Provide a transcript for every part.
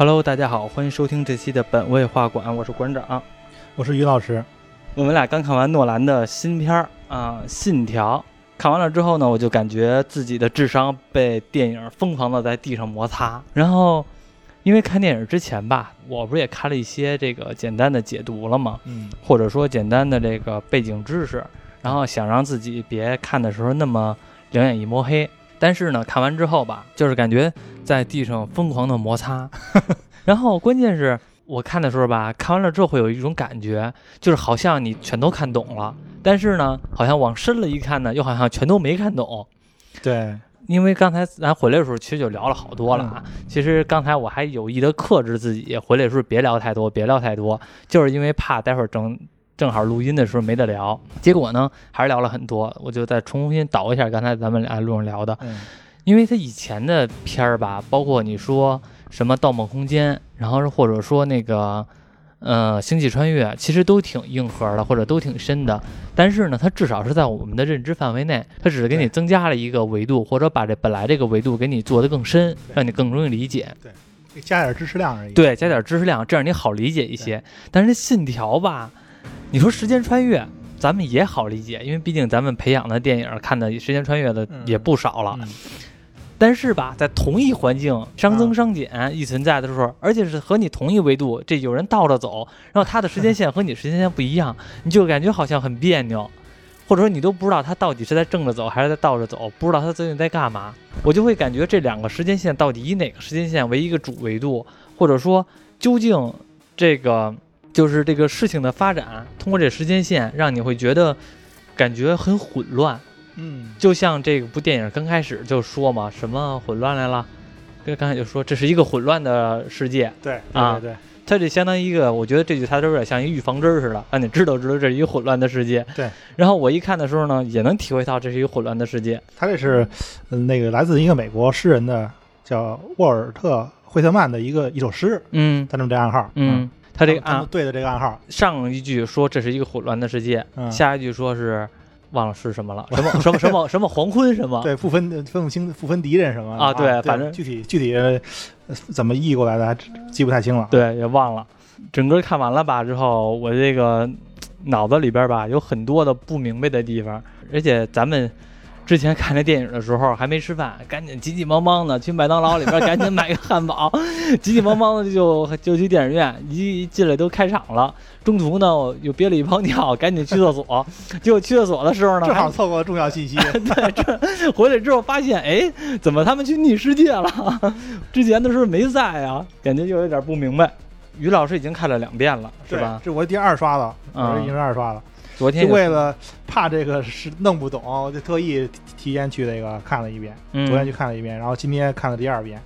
Hello，大家好，欢迎收听这期的本位画馆，我是馆长。我是于老师。我们俩刚看完诺兰的新片儿啊，《信条》。看完了之后呢，我就感觉自己的智商被电影疯狂的在地上摩擦。然后，因为看电影之前吧，我不是也看了一些这个简单的解读了吗？嗯，或者说简单的这个背景知识，然后想让自己别看的时候那么两眼一抹黑。但是呢，看完之后吧，就是感觉在地上疯狂的摩擦。然后关键是我看的时候吧，看完了之后会有一种感觉，就是好像你全都看懂了。但是呢，好像往深了一看呢，又好像全都没看懂。对，因为刚才咱回来的时候，其实就聊了好多了啊。其实刚才我还有意的克制自己，回来的时候别聊太多，别聊太多，就是因为怕待会儿正正好录音的时候没得聊。结果呢，还是聊了很多。我就再重新倒一下刚才咱们俩路上聊的，因为他以前的片儿吧，包括你说什么《盗梦空间》，然后或者说那个。呃，星际穿越其实都挺硬核的，或者都挺深的，但是呢，它至少是在我们的认知范围内，它只是给你增加了一个维度，或者把这本来这个维度给你做得更深，让你更容易理解。对，加点知识量而已。对，加点知识量，这样你好理解一些。但是信条吧，你说时间穿越，咱们也好理解，因为毕竟咱们培养的电影看的时间穿越的也不少了。但是吧，在同一环境熵增熵减一存在的时候，而且是和你同一维度，这有人倒着走，然后他的时间线和你时间线不一样，你就感觉好像很别扭，或者说你都不知道他到底是在正着走还是在倒着走，不知道他究竟在干嘛。我就会感觉这两个时间线到底以哪个时间线为一个主维度，或者说究竟这个就是这个事情的发展，通过这时间线让你会觉得感觉很混乱。嗯，就像这部电影刚开始就说嘛，什么混乱来了？跟刚才就说这是一个混乱的世界。对啊，对，它这相当于一个，我觉得这句台词有点像一预防针似的，让你知道知道这是一个混乱的世界。对。然后我一看的时候呢，也能体会到这是一个混乱的世界。他这是那个来自一个美国诗人的叫沃尔特惠特曼的一个一首诗。嗯。他这么这暗号。嗯。他这个暗对的这个暗号。上一句说这是一个混乱的世界，下一句说是。忘了是什么了，什么什么什么什么黄昏什么？对，不分分不清，不分敌人什么啊？对，反正具体具体怎么译过来的还记不太清了。对，也忘了。整个看完了吧之后，我这个脑子里边吧有很多的不明白的地方，而且咱们。之前看这电影的时候还没吃饭，赶紧急急忙忙的去麦当劳里边赶紧买个汉堡，急急忙忙的就就去电影院，一进来都开场了。中途呢我又憋了一泡尿，赶紧去厕所。结果去厕所的时候呢，正好错过重要信息。对，这回来之后发现，哎，怎么他们去逆世界了？之前的时候没在啊，感觉就有点不明白。于老师已经看了两遍了，是吧？这我第二刷了，我已经是二刷了。昨天就为了怕这个是弄不懂，我就特意提前去那个看了一遍。昨天去看了一遍，然后今天看了第二遍。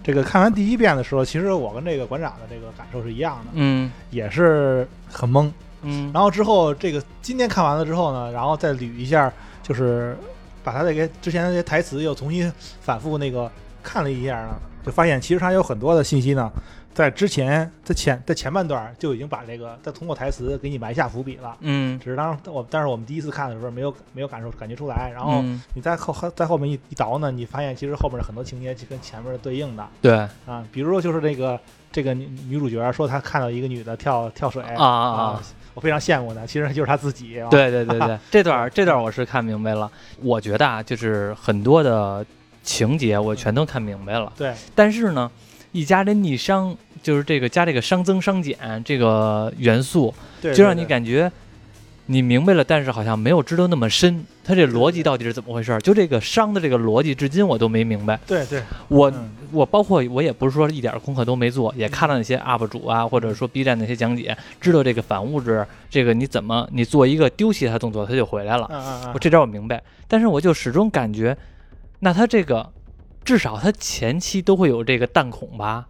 这个看完第一遍的时候，其实我跟这个馆长的这个感受是一样的，嗯，也是很懵，嗯。然后之后这个今天看完了之后呢，然后再捋一下，就是把他这个之前的这些台词又重新反复那个看了一下呢，就发现其实他有很多的信息呢。在之前，在前在前半段就已经把这个在通过台词给你埋下伏笔了。嗯，只是当我但是我们第一次看的时候没有没有感受感觉出来。然后你在后在后面一一倒呢，你发现其实后面很多情节就跟前面是对应的。对啊，比如说就是这个这个女女主角说她看到一个女的跳跳水啊啊，我非常羡慕她，其实就是她自己。对对对对，这段这段我是看明白了。我觉得啊，就是很多的情节我全都看明白了。对，但是呢。一加这逆商，就是这个加这个熵增熵减这个元素，就让你感觉你明白了，但是好像没有知道那么深。它这逻辑到底是怎么回事？就这个熵的这个逻辑，至今我都没明白。对对，我我包括我也不是说一点功课都没做，也看了那些 UP 主啊，或者说 B 站那些讲解，知道这个反物质，这个你怎么你做一个丢弃它动作，它就回来了。我这招我明白，但是我就始终感觉，那它这个。至少它前期都会有这个弹孔吧？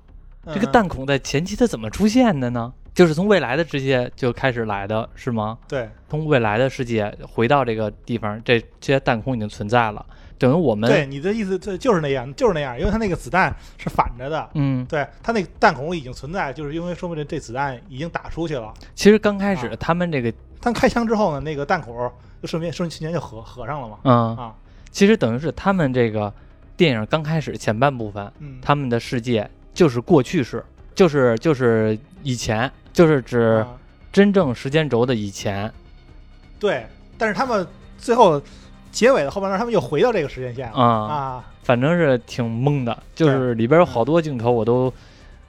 这个弹孔在前期它怎么出现的呢？就是从未来的世界就开始来的是吗？对，从未来的世界回到这个地方，这这些弹孔已经存在了，等于我们对你的意思，这，就是那样，就是那样，因为它那个子弹是反着的，嗯，对，它那个弹孔已经存在，就是因为说明这这子弹已经打出去了。其实刚开始他们这个，他开枪之后呢，那个弹孔就顺便瞬间就合合上了嘛，嗯啊，其实等于是他们这个。电影刚开始前半部分，他们的世界就是过去式，就是就是以前，就是指真正时间轴的以前。对，但是他们最后结尾的后半段，他们又回到这个时间线了啊，反正是挺懵的，就是里边有好多镜头我都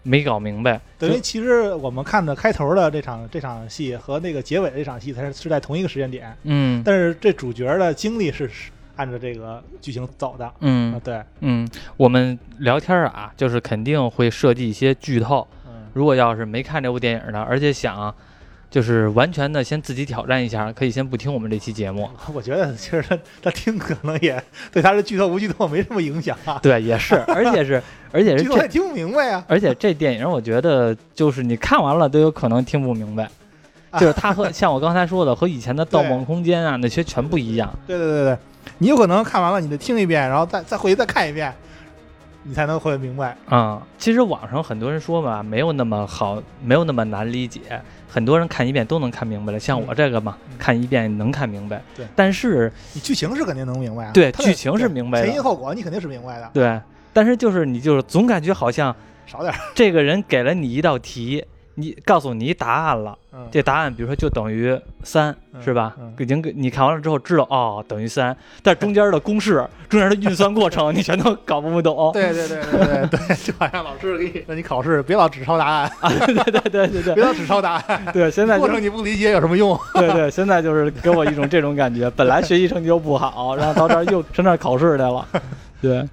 没搞明白。等于其实我们看的开头的这场这场戏和那个结尾的这场戏，它是是在同一个时间点。嗯，但是这主角的经历是按照这个剧情走的。嗯，对，嗯，我们聊天啊，就是肯定会设计一些剧透。嗯，如果要是没看这部电影的，而且想。就是完全的，先自己挑战一下，可以先不听我们这期节目。我觉得其实他他听可能也对他的剧透无剧透没什么影响啊。对，也是，而且是而且是这听不明白啊。而且这电影我觉得就是你看完了都有可能听不明白，就是它和像我刚才说的和以前的《盗梦空间》啊那些全不一样。对对对对，你有可能看完了你得听一遍，然后再再回去再看一遍。你才能会明白啊！其实网上很多人说吧，没有那么好，没有那么难理解。很多人看一遍都能看明白了，像我这个嘛，看一遍能看明白。对，但是你剧情是肯定能明白啊。对，剧情是明白，前因后果你肯定是明白的。对，但是就是你就是总感觉好像少点。这个人给了你一道题。你告诉你答案了，这答案比如说就等于三，是吧？已经给你看完了之后知道哦，等于三，但中间的公式、中间的运算过程你全都搞不懂。对对对对对对，就好像老师给你让你考试别老只抄答案啊！对对对对对，别老只抄答案。对，现在 过程你不理解有什么用？对对，现在就是给我一种这种感觉，本来学习成绩就不好，然后到这儿又上那儿考试去了。对，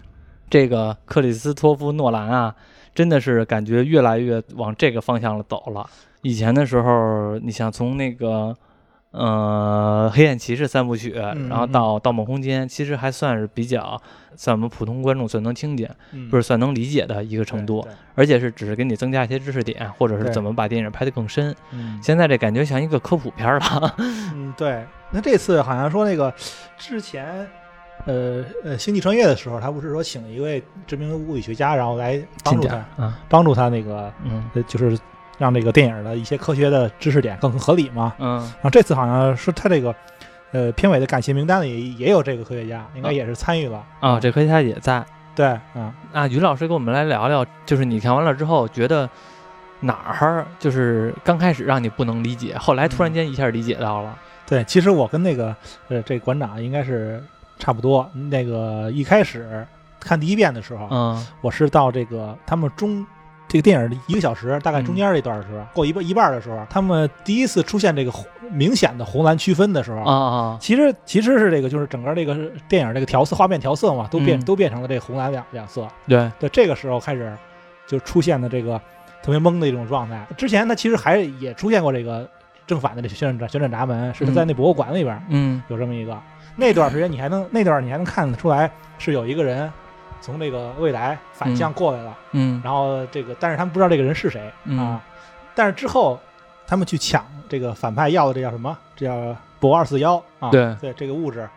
这个克里斯托夫诺兰啊，真的是感觉越来越往这个方向了走了。以前的时候，你想从那个，呃，黑暗骑士三部曲，然后到《盗梦空间》，其实还算是比较，算我们普通观众算能听见，不是算能理解的一个程度，而且是只是给你增加一些知识点，或者是怎么把电影拍得更深。现在这感觉像一个科普片了。嗯，对。那这次好像说那个之前，呃呃，星际穿越的时候，他不是说请了一位知名的物理学家，然后来帮助他，帮助他那个，嗯，就是。让这个电影的一些科学的知识点更合理嘛？嗯，然后这次好像是他这个，呃，片尾的感谢名单里也有这个科学家，应该也是参与了啊。这科学家也在。对，嗯，啊，于老师跟我们来聊聊，就是你看完了之后觉得哪儿就是刚开始让你不能理解，后来突然间一下理解到了。对，其实我跟那个呃这馆长应该是差不多。那个一开始看第一遍的时候，嗯，我是到这个他们中。这个电影的一个小时，大概中间这段的时候，过一半一半的时候，他们第一次出现这个明显的红蓝区分的时候啊啊，其实其实是这个，就是整个这个电影这个调色画面调色嘛，都变都变成了这个红蓝两两色。对对，这个时候开始就出现的这个特别懵的一种状态。之前他其实还也出现过这个正反的这旋转旋转闸门，是在那博物馆里边，嗯，有这么一个。那段时间你还能那段你还能看得出来是有一个人。从这个未来反向过来了，嗯，然后这个，但是他们不知道这个人是谁啊。但是之后，他们去抢这个反派要的这叫什么？这叫铂二四幺啊。对对，这个物质。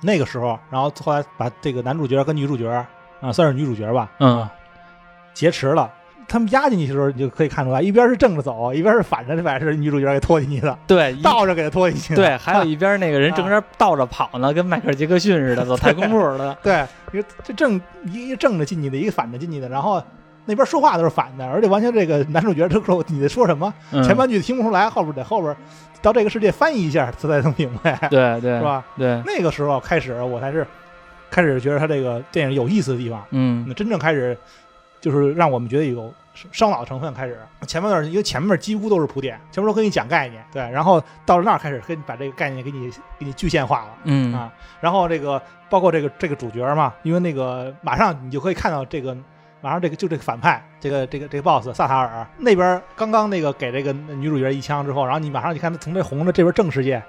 那个时候，然后后来把这个男主角跟女主角啊，算是女主角吧，嗯，劫持了。他们压进去的时候，你就可以看出来，一边是正着走，一边是反着，把是女主角给拖进去的。对，倒着给他拖进去。对，还有一边那个人正在倒着跑呢，跟迈克尔杰克逊似的，走太空步的。对，一个这正一个正着进去的，一个反着进去的，然后那边说话都是反的，而且完全这个男主角他说你在说什么，前半句听不出来，后边得后边到这个世界翻译一下，他才能明白。对对，是吧？对，那个时候开始，我才是开始觉得他这个电影有意思的地方。嗯，那真正开始就是让我们觉得有。烧脑成分开始，前半段因为前面几乎都是铺垫，前面都跟你讲概念，对，然后到了那儿开始跟把这个概念给你给你具现化了，嗯啊，然后这个包括这个这个主角嘛，因为那个马上你就可以看到这个马上这个就这个反派，这个这个这个 boss 萨塔尔那边刚刚那个给这个女主角一枪之后，然后你马上你看他从这红的这边正世界。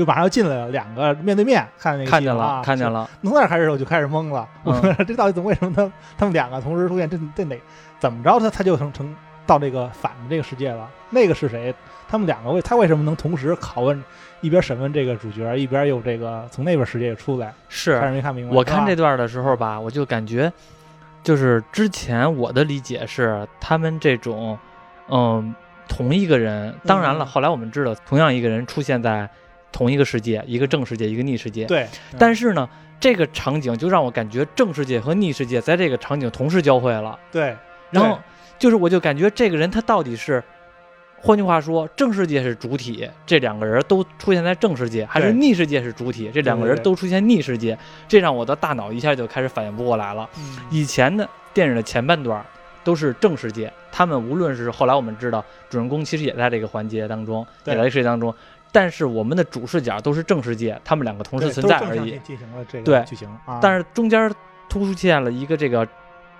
又马上要进来了，两个面对面看那个看见了，看见了。从那开始我就开始懵了，我 说这到底怎么？为什么他他们两个同时出现？这这哪怎么着？他他就成成到这个反的这个世界了？那个是谁？他们两个为他为什么能同时拷问，一边审问这个主角，一边又这个从那边世界出来？是，没看明白。我看这段的时候吧，我就感觉，就是之前我的理解是，他们这种，嗯，同一个人。当然了，后来我们知道，同样一个人出现在。同一个世界，一个正世界，一个逆世界。对，但是呢，这个场景就让我感觉正世界和逆世界在这个场景同时交汇了。对，然后就是我就感觉这个人他到底是。换句话说，正世界是主体，这两个人都出现在正世界，还是逆世界是主体，这两个人都出现逆世界，这让我的大脑一下就开始反应不过来了。以前的电影的前半段都是正世界，他们无论是后来我们知道主人公其实也在这个环节当中，也在世界当中，但是我们的主视角都是正世界，他们两个同时存在而已。进行了这个对剧情，但是中间突出现了一个这个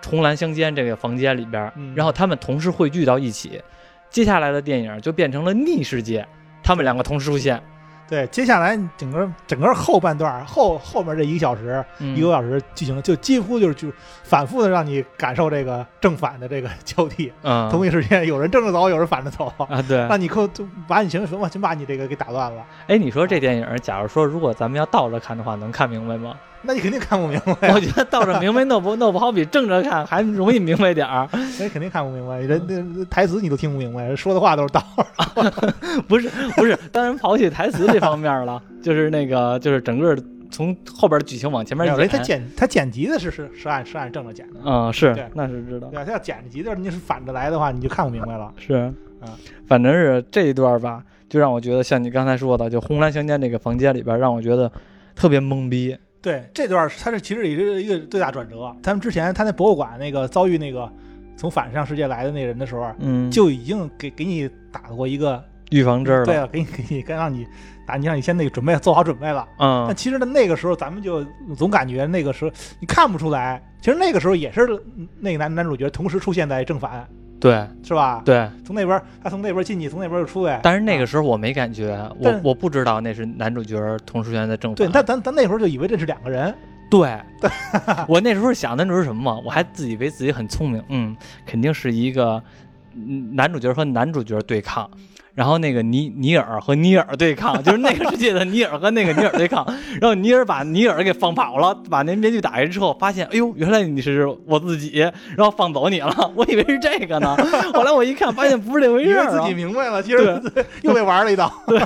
重蓝相间这个房间里边，然后他们同时汇聚到一起。接下来的电影就变成了逆世界，他们两个同时出现。对，接下来整个整个后半段后后面这一个小时一个多小时剧情，就几乎就是就反复的让你感受这个正反的这个交替。嗯，同一时间有人正着走，有人反着走啊。对，那你可就把你情绪全把你这个给打乱了。哎，你说这电影，假如说如果咱们要倒着看的话，能看明白吗？那你肯定看不明白。我觉得倒着明白弄不弄不好，比正着看还容易明白点儿。那肯定看不明白，人那台词你都听不明白，说的话都是倒着。不是不是，当然抛弃台词这方面了，就是那个就是整个从后边的剧情往前面演。他剪他剪辑的是是是按是按正着剪的。嗯，是，那是知道。对，他要剪辑的你是反着来的话，你就看不明白了。是，嗯，反正是这一段吧，就让我觉得像你刚才说的，就红蓝相间这个房间里边，让我觉得特别懵逼。对这段，他是其实也是一个最大转折。他们之前他那博物馆那个遭遇那个从反向世界来的那人的时候，嗯，就已经给给你打过一个预防针了。对啊，给你给你该让你打，你让你先那个准备做好准备了。嗯。但其实呢，那个时候咱们就总感觉那个时候你看不出来，其实那个时候也是那个男男主角同时出现在正反。对，是吧？对，从那边他从那边进去，从那边又出来。但是那个时候我没感觉，我我不知道那是男主角同时出现在正反。对，但咱咱那时候就以为这是两个人。对，我那时候想的那是什么嘛？我还自以为自己很聪明，嗯，肯定是一个男主角和男主角对抗。然后那个尼尼尔和尼尔对抗，就是那个世界的尼尔和那个尼尔对抗。然后尼尔把尼尔给放跑了，把那面具打开之后，发现，哎呦，原来你是我自己，然后放走你了。我以为是这个呢，后来我一看，发现不是这回事儿。自己明白了，其实又被玩了一道。对，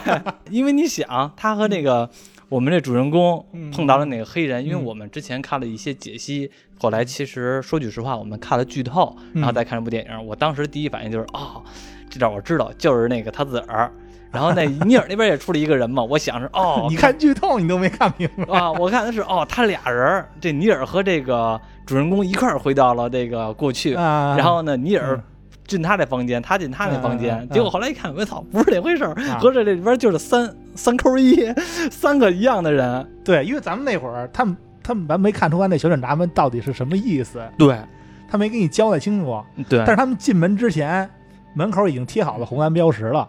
因为你想，他和那个我们这主人公碰到了那个黑人？因为我们之前看了一些解析，后来其实说句实话，我们看了剧透，然后再看这部电影，我当时第一反应就是啊。这点我知道，就是那个他自个儿。然后那尼尔那边也出了一个人嘛，我想是哦，你看剧透你都没看明白啊？我看的是哦，他俩人，这尼尔和这个主人公一块儿回到了这个过去。然后呢，尼尔进他那房间，他进他那房间。结果后来一看，我操，不是那回事儿，合着这里边就是三三扣一，三个一样的人。对，因为咱们那会儿，他们他们完没看出来那小警察们到底是什么意思。对，他没给你交代清楚。对，但是他们进门之前。门口已经贴好了红蓝标识了，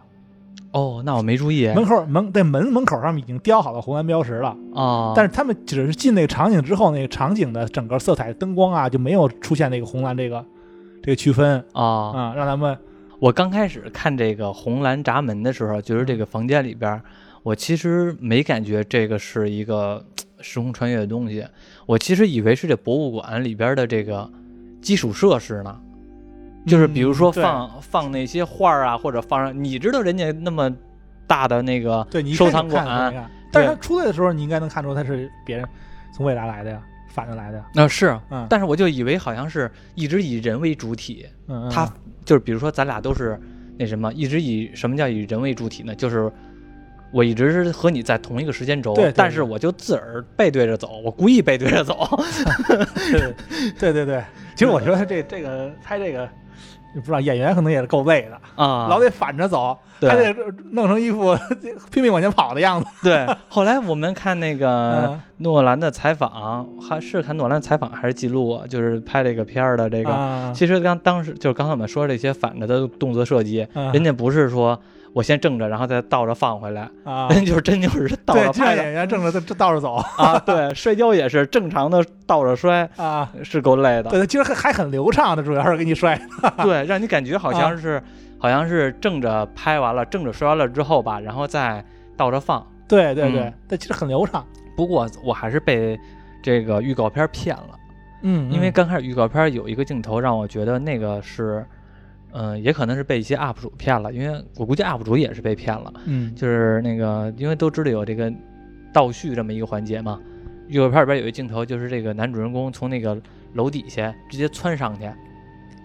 哦，那我没注意。门口门在门门口上面已经雕好了红蓝标识了啊，但是他们只是进那个场景之后，那个场景的整个色彩灯光啊就没有出现那个红蓝这个这个区分啊啊，让咱们。我刚开始看这个红蓝闸门的时候，觉得这个房间里边，我其实没感觉这个是一个 时空穿越的东西，我其实以为是这博物馆里边的这个基础设施呢。就是比如说放放那些画啊，或者放上，你知道人家那么大的那个收藏馆，但是他出来的时候，你应该能看出他是别人从未来来的呀，反着来的呀。啊是，嗯但是我就以为好像是一直以人为主体，嗯他就是比如说咱俩都是那什么，一直以什么叫以人为主体呢？就是我一直是和你在同一个时间轴，对但是我就自个儿背对着走，我故意背对着走。对对对，其实我觉得这这个拍这个。不知道演员可能也是够累的啊，老得反着走，还得弄成一副 拼命往前跑的样子。对，后来我们看那个诺兰的采访，还是看诺兰采访还是记录，就是拍这个片儿的这个。其实刚当时就是刚才我们说这些反着的动作设计，人家不是说。我先正着，然后再倒着放回来啊！人 就是真就是倒着拍的。演员正着这倒着走啊！对，摔跤也是正常的倒着摔啊，是够累的。对，其实还还很流畅的，主要是给你摔。对，让你感觉好像是好像是正着拍完了，正着摔完了之后吧，然后再倒着放。对对对，但其实很流畅。不过我还是被这个预告片骗了。嗯，因为刚开始预告片有一个镜头让我觉得那个是。嗯，也可能是被一些 UP 主骗了，因为我估计 UP 主也是被骗了。嗯，就是那个，因为都知道有这个倒叙这么一个环节嘛。预告片里边有一镜头，就是这个男主人公从那个楼底下直接窜上去，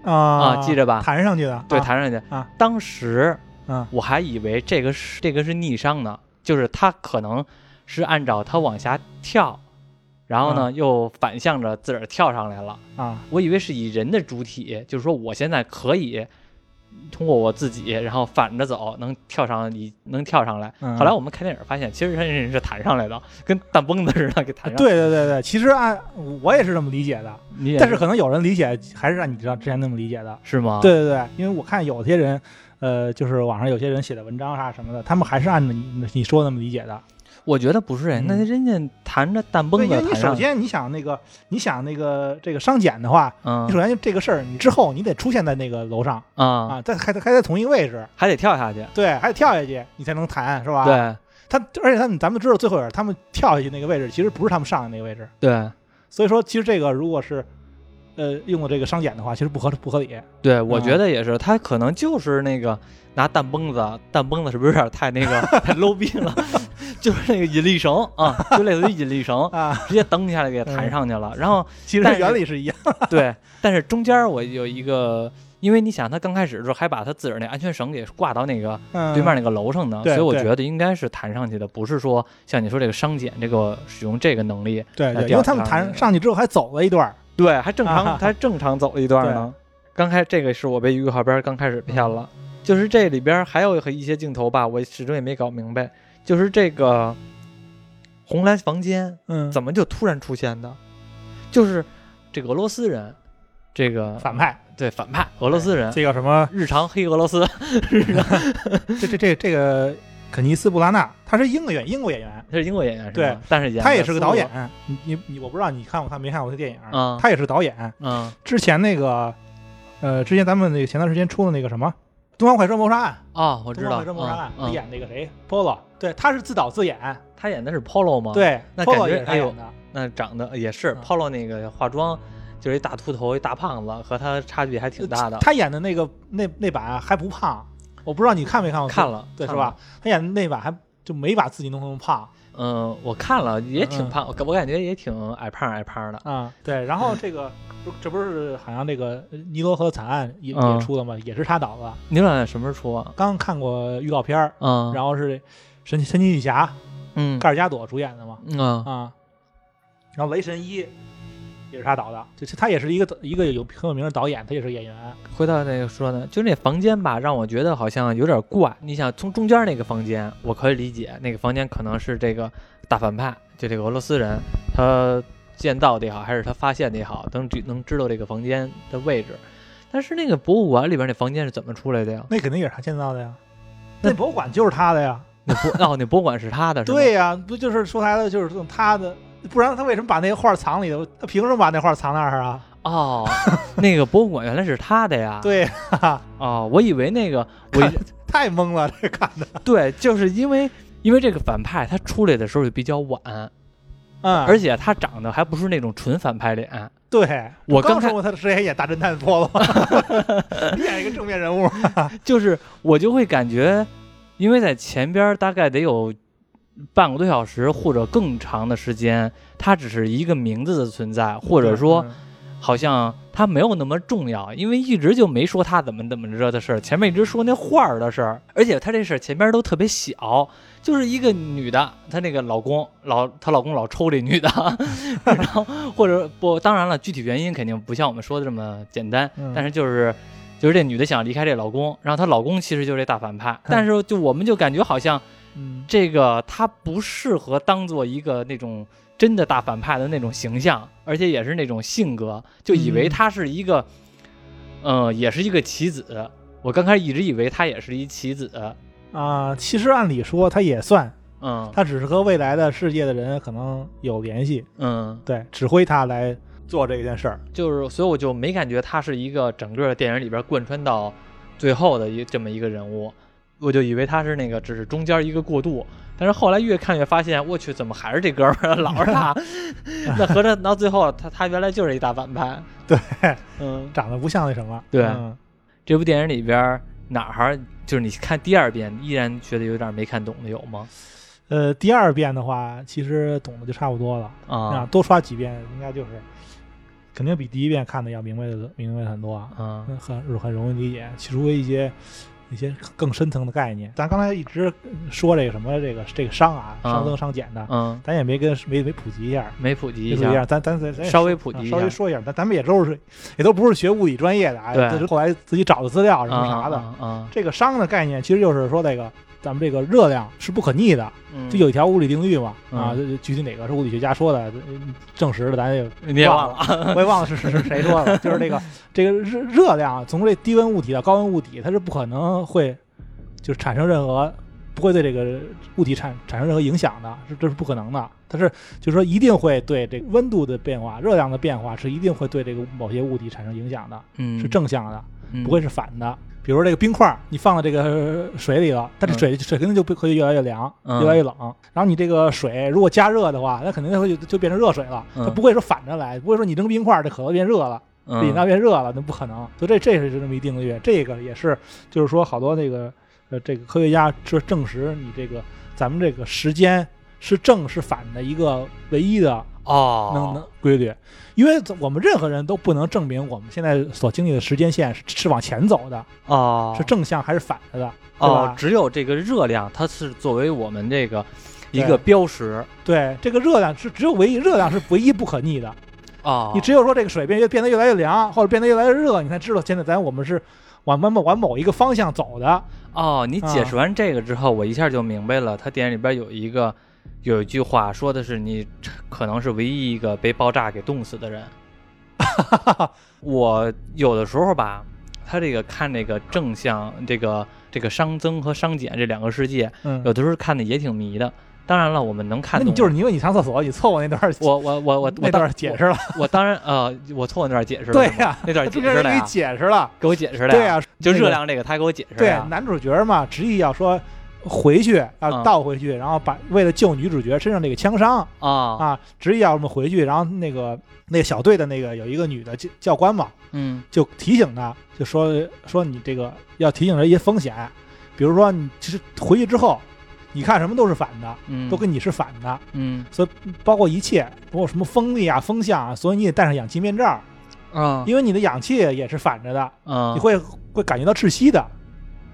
啊记着吧弹上去的，对，啊弹上去啊。当时嗯我还以为这个是这个是逆伤呢，就是他可能是按照他往下跳，然后呢又反向着自个儿跳上来了。啊我以为是以人的主体，就是说我现在可以通过我自己，然后反着走，能跳上你能跳上来。嗯后来我们看电影发现，其实人是弹上来的，跟弹崩子似的给弹上来。对对对对，其实按我也是这么理解的，但是可能有人理解还是按你知道之前那么理解的。是吗？，对对对，因为我看有些人，呃，就是网上有些人写的文章啊什么的，他们还是按照你你说的那么理解的。我觉得不是那人家弹着弹崩对，子因为你，首先你想那个，你想那个这个商检的话，嗯你首先这个事儿，你之后你得出现在那个楼上啊，啊，在还得还在同一个位置，还得跳下去。对，还得跳下去，你才能弹，是吧？，对他而且他们咱们知道最后他们跳下去那个位置，其实不是他们上的那个位置，对所以说其实这个如果是呃用的这个商检的话，其实不合不合理。对，我嗯觉得也是，他可能就是那个拿弹崩子，弹崩子是不是有点太那个 太 low 逼了？就是那个引力绳啊，就类似于引力绳，啊，直接蹬下来给弹上去了。然后其实原理是一样。对，但是中间我有一个，因为你想他刚开始的时候还把他自个儿那安全绳给挂到那个嗯，对面那个楼上呢，所以我觉得应该是弹上去的，不是说像你说这个伤减这个使用这个能力，对对，因为他们弹上去之后还走了一段，对，还正常，啊还正常走了一段呢。刚开这个是我被预告片刚开始骗了，就是这里边还有一些镜头吧，我始终也没搞明白，就是这个红蓝房间嗯，怎么就突然出现的？就是这个俄罗斯人，这个反派，对反派俄罗斯人，这叫什么，日常黑俄罗斯，这这这这个肯尼斯·布拉纳，他是英国演英国演员，他是英国演员是对？但是演他也是个导演，。你你你，我不知道你看过看没看过他电影，嗯他也是个导演。嗯之前那个，呃，之前咱们那个前段时间出的那个什么《东方快车谋杀案》，啊，我知道《东方快车谋杀案》他演那个谁，Polo，对，他是自导自演，他演的是 Polo 吗？，对那感，Polo 也是他觉哎呦演的，那长得也是嗯 Polo 那个化妆，就是一大秃头，一大胖子，和他差距还挺大的。他演的那个那那版还不胖，我不知道你看没看过，看了，对，是吧？？他演的那版还就没把自己弄那么胖嗯，我看了，也挺嗯胖，我我感觉也挺矮胖矮胖的。啊。对，然后这个不这不是好像那个尼罗河惨案也嗯也出了吗？也是他导的。你俩什么时候出啊？刚看过预告片儿，嗯，然后是神神奇女侠嗯盖尔加朵主演的嘛嗯啊，然后雷神一也是他导的，就是他也是一个一个有很有名的导演，他也是演员。回到那个说呢，就那房间吧，让我觉得好像有点怪。你想从中间那个房间，我可以理解，那个房间可能是这个大反派，就这个俄罗斯人，他建造的也好，还是他发现的也好，能能知道这个房间的位置。但是那个博物馆里边那房间是怎么出来的呀？那肯定也是他建造的呀，那那博物馆就是他的呀。那博哦，那博物馆是他的？对呀、不就是说白了就是用他的，不然他为什么把那个画藏里头？他凭什么把那画藏那儿啊？哦，那个博物馆原来是他的呀。对，哦，我以为那个 我太懵了，这看的。对，就是因为因为这个反派他出来的时候就比较晚，嗯，而且他长得还不是那种纯反派脸。对我刚说过他之前演大侦探波了，演一个正面人物。就是我就会感觉，因为在前边大概得有半个多小时或者更长的时间，它只是一个名字的存在，或者说嗯好像它没有那么重要，因为一直就没说他怎么怎么着的事儿，前面一直说那画儿的事儿，而且他这事儿前边都特别小，就是一个女的，她那个老公老她老公老抽这女的，然后或者不，当然了，具体原因肯定不像我们说的这么简单，嗯但是就是。就是这女的想离开这老公，然后她老公其实就是这大反派，但是就我们就感觉好像嗯，这个他不适合当做一个那种真的大反派的那种形象，而且也是那种性格，就以为嗯。他是一个，呃，也是一个棋子。我刚开始一直以为他也是一棋子，啊，其实按理说他也算，嗯。他只是和未来的世界的人可能有联系，嗯，对，指挥他来做这件事儿。就是所以我就没感觉他是一个整个电影里边贯穿到最后的一这么一个人物，我就以为他是那个只是中间一个过渡。但是后来越看越发现，我去，怎么还是这哥们儿，老是他？那合着到最后，他他原来就是一大反派。对，嗯，长得不像那什么。对嗯这部电影里边哪儿就是你看第二遍依然觉得有点没看懂的有吗？呃，第二遍的话，其实懂的就差不多了。啊，啊，多刷几遍应该就是肯定比第一遍看的要明白的明白很多啊，嗯，很很容易理解，除非一些。一些更深层的概念，咱刚才一直说这个什么这个这个商啊，商增商减的，嗯，咱也没跟没没普及一下，没普及一下，咱咱咱稍微普及稍微说一下，咱咱们也都是也都不是学物理专业的啊，对，是后来自己找的资料什么啥的，嗯，这个商的概念其实就是说这个。咱们这个热量是不可逆的，就有一条物理定律嘛，啊，具体哪个是物理学家说的，证实的咱也你也忘了，我也忘了是是是谁说的，就是这个这个热热量从这低温物体到高温物体，它是不可能会就是产生任何不会对这个物体产产生任何影响的，是这是不可能的，它是就是说一定会对这个温度的变化、热量的变化是一定会对这个某些物体产生影响的，是正向的，不会是反的。比如这个冰块，你放到这个水里了，它这水水肯定就会越来越凉，越来越冷。然后你这个水如果加热的话，那肯定会就变成热水了。它不会说反着来，不会说你扔冰块，这可乐变热了，饮料变热了，那不可能。所以这这是这么一定律。这个也是，就是说好多那个呃这个科学家是证实你这个咱们这个时间是正是反的一个唯一的。哦，能能规律，因为我们任何人都不能证明我们现在所经历的时间线是是往前走的哦，是正向还是反着的哦，只有这个热量，它是作为我们这个一个标识。对，这个热量是只有唯一热量是唯一不可逆的哦。你只有说这个水变越变得越来越凉，或者变得越来越热，你才知道现在咱我们是往某某往某一个方向走的。哦，你解释完这个之后，我一下就明白了。它电影里边有一个。有一句话说的是，你可能是唯一一个被爆炸给冻死的人。我有的时候吧，他这个看这个正向，这个这个熵增和熵减这两个世界，有的时候看的也挺迷的。当然了，我们能看。那你就是因为你上厕所，你错过那段我我我我那段解释了。我当然呃，我错过那段解释了。对呀，那段解释了给你。解释了，给我解释了。对呀，就热量这个，他给我解释了。对，男主角嘛，执意要说。回去啊倒回去，然后把为了救女主角身上那个枪伤啊。啊，执意要我们回去。然后那个那个小队的那个有一个女的教教官嘛，嗯，就提醒他，就说说你这个要提醒他一些风险，比如说你其实回去之后，你看什么都是反的，嗯。都跟你是反的，嗯，所以包括一切，包括什么风力啊、风向啊，所以你得戴上氧气面罩。啊，因为你的氧气也是反着的，啊，你会会感觉到窒息的。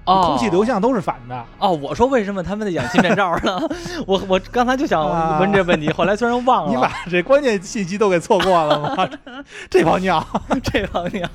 空气流向都是反的哦。我说为什么他们的氧气面罩呢？我我刚才就想问这问题，后来虽然忘了。你把这关键信息都给错过了吗？这泡尿，这泡尿，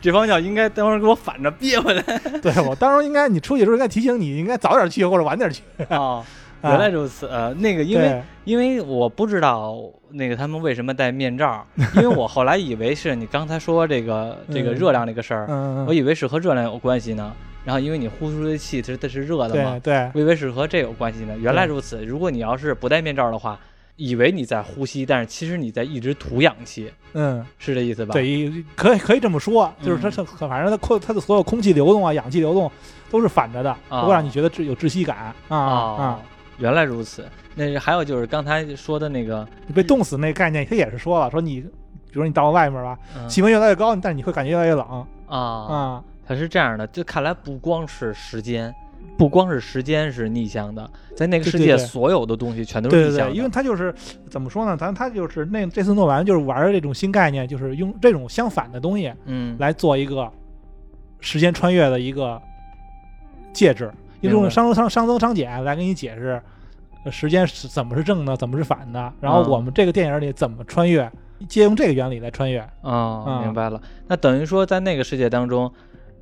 这泡尿应该等会儿给我反着憋回来。对我当时应该你出去的时候应该提醒你，应该早点去或者晚点去。哦，原来如此。呃，那个因为因为我不知道那个他们为什么戴面罩，因为我后来以为是你刚才说这个这个热量这个事儿，我以为是和热量有关系呢。然后，因为你呼出的气，它它是热的嘛？对，我以为是和这有关系呢。原来如此。如果你要是不戴面罩的话，以为你在呼吸，但是其实你在一直吐氧气。嗯，是这意思吧？对，可以可以这么说，就是它是反正它空它的所有空气流动啊，氧气流动都是反着的，不会让你觉得有窒息感啊啊！原来如此。那还有就是刚才说的那个被冻死那概念，他也是说了，说你比如你到外面吧，气温越来越高，但是你会感觉越来越冷啊啊。它是这样的，就看来不光是时间，不光是时间是逆向的，在那个世界所有的东西全都是逆向的。因为它就是怎么说呢？咱它就是那这次诺兰就是玩这种新概念，就是用这种相反的东西，嗯，来做一个时间穿越的一个介质，用熵熵熵增熵减来给你解释时间是怎么是正的，怎么是反的。然后我们这个电影里怎么穿越，借用这个原理来穿越。啊，明白了。那等于说在那个世界当中。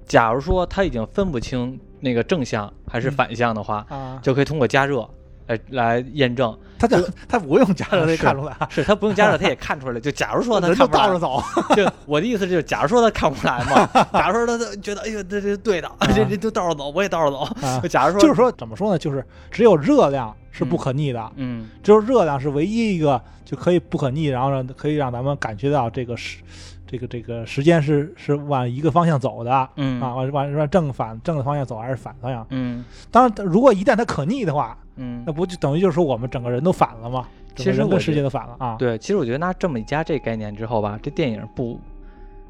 假如说他已经分不清那个正向还是反向的话，就可以通过加热来来验证。他就他不用加热，他看出来。是他不用加热，他也看出来。就假如说他看不倒着走。就我的意思就是，假如说他看不出来嘛。假如说他觉得，哎呦，这这对的，这这就倒着走，我也倒着走。假如说，就是说怎么说呢？就是只有热量是不可逆的。嗯，只有热量是唯一一个就可以不可逆，然后呢，可以让咱们感觉到这个是。这个这个时间是是往一个方向走的，嗯啊，往往往正反正的方向走还是反方向？嗯，当然，如果一旦它可逆的话，嗯，那不就等于就是说我们整个人都反了吗？其实跟世界都反了啊。对，其实我觉得拿这么一加这概念之后吧，这电影不，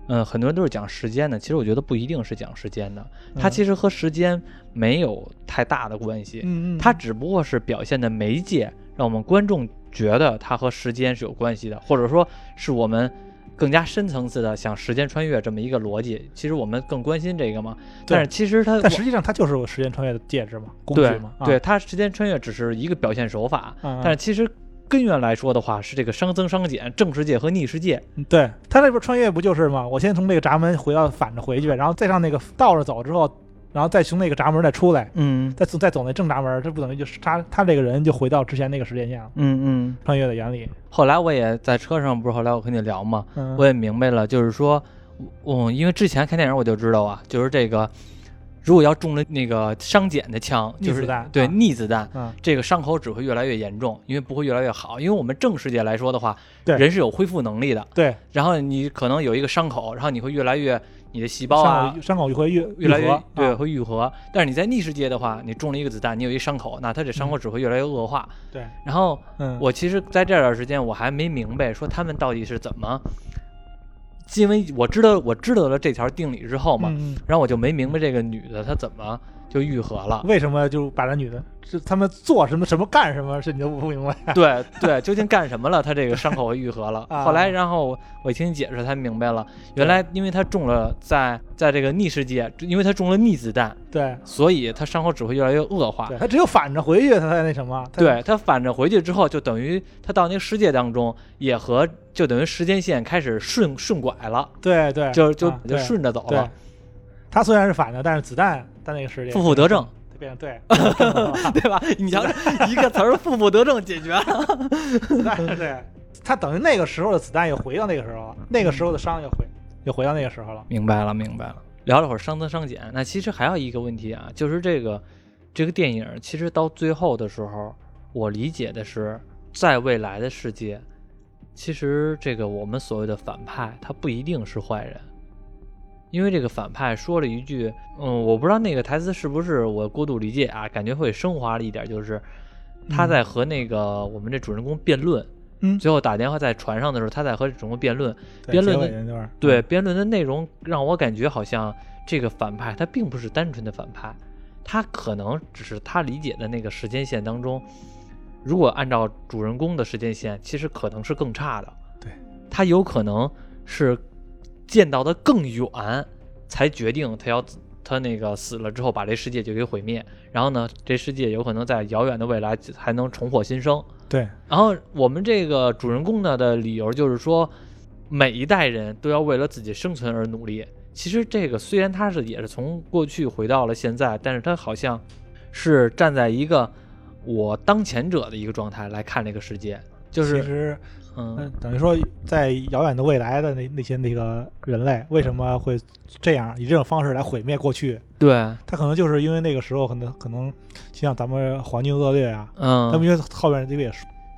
嗯，很多人都是讲时间的，其实我觉得不一定是讲时间的，它其实和时间没有太大的关系，嗯嗯，它只不过是表现的媒介，让我们观众觉得它和时间是有关系的，或者说是我们。更加深层次的像时间穿越这么一个逻辑。其实我们更关心这个嘛。但是其实它，但实际上它就是个时间穿越的介质嘛，工具嘛。对，它时间穿越只是一个表现手法，但是其实根源来说的话，是这个熵增熵减，正世界和逆世界。对，它这边穿越不就是吗？我先从这个闸门回到反着回去，然后再上那个倒着走之后。然后再从那个闸门再出来，嗯，再走再走那正闸门，这不等于就是他他这个人就回到之前那个时间线了，嗯嗯，穿越的原理。后来我也在车上，不是后来我跟你聊嘛，我也明白了，就是说，嗯，因为之前看电影我就知道啊，就是这个，如果要中了那个伤减的枪，就是对逆子弹，这个伤口只会越来越严重，因为不会越来越好。因为我们正世界来说的话，人是有恢复能力的，对。然后你可能有一个伤口，然后你会越来越。你的细胞啊，伤口会愈越来越对，会愈合。但是你在逆世界的话，你中了一个子弹，你有一伤口，那它这伤口只会越来越恶化。对。然后，我其实在这段时间我还没明白，说他们到底是怎么，因为我知道我知道了这条定理之后嘛，然后我就没明白这个女的她怎么就愈合了。为什么就把这女的？是他们做什么什么干什么是你都不明白。对对，究竟干什么了？他这个伤口愈合了。后来，然后我一听你解释，才明白了。原来，因为他中了在在这个逆世界，因为他中了逆子弹，对，所以他伤口只会越来越恶化。他只有反着回去，他才那什么。对他反着回去之后，就等于他到那个世界当中，也和就等于时间线开始顺顺拐了。对对，就就就顺着走了。他虽然是反的，但是子弹在那个世界负负得正。变对，对吧？你瞧，一个词儿“负负得正”解决了。对，他等于那个时候的子弹又回到那个时候了，那个时候的伤又回又回到那个时候了。明白了，明白了。聊了会儿伤增伤减，那其实还有一个问题啊，就是这个这个电影其实到最后的时候，我理解的是，在未来的世界，其实这个我们所谓的反派，他不一定是坏人。因为这个反派说了一句，嗯，我不知道那个台词是不是我过度理解啊，感觉会升华了一点，就是他在和那个我们这主人公辩论，嗯，最后打电话在船上的时候，他在和主人公辩论，辩论的对辩论的内容让我感觉好像这个反派他并不是单纯的反派，他可能只是他理解的那个时间线当中，如果按照主人公的时间线，其实可能是更差的，对他有可能是。见到的更远，才决定他要他那个死了之后把这世界就给毁灭，然后呢，这世界有可能在遥远的未来还能重获新生。对，然后我们这个主人公呢的理由就是说，每一代人都要为了自己生存而努力。其实这个虽然他是也是从过去回到了现在，但是他好像是站在一个我当前者的一个状态来看这个世界，就是其实。嗯，等于说，在遥远的未来的那那些那个人类，为什么会这样以这种方式来毁灭过去？对，他可能就是因为那个时候可能可能就，像咱们环境恶劣啊，嗯，他们因为后边这个也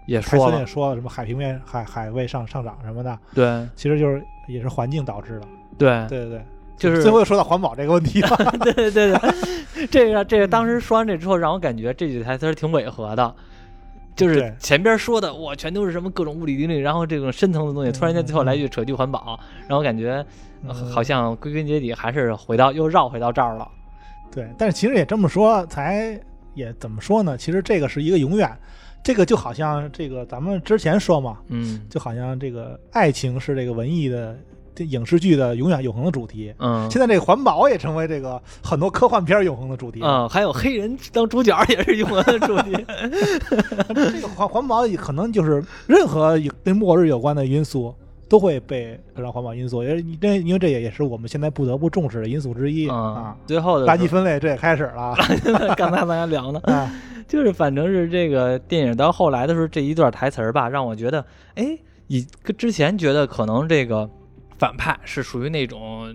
也说也说了什么海平面海海位上上涨什么的，对，其实就是也是环境导致的。对，对对对，就是最后又说到环保这个问题了。对对对对，这个这个当时说完这之后，让我感觉这句台词挺违和的。就是前边说的，哇，全都是什么各种物理定律，然后这种深层的东西，突然间最后来一句扯句环保，然后感觉好像归根结底还是回到又绕回到这儿了。对，但是其实也这么说，才也怎么说呢？其实这个是一个永远，这个就好像这个咱们之前说嘛，嗯，就好像这个爱情是这个文艺的。这影视剧的永远永恒的主题，嗯，现在这个环保也成为这个很多科幻片永恒的主题，嗯，还有黑人当主角也是永恒的主题。这个环环保可能就是任何跟末日有关的因素都会被让环保因素，因为这因为这也也是我们现在不得不重视的因素之一啊。最后的垃圾分类这也开始了，刚才大家聊呢，就是反正是这个电影到后来的时候这一段台词儿吧，让我觉得，哎，以之前觉得可能这个。反派是属于那种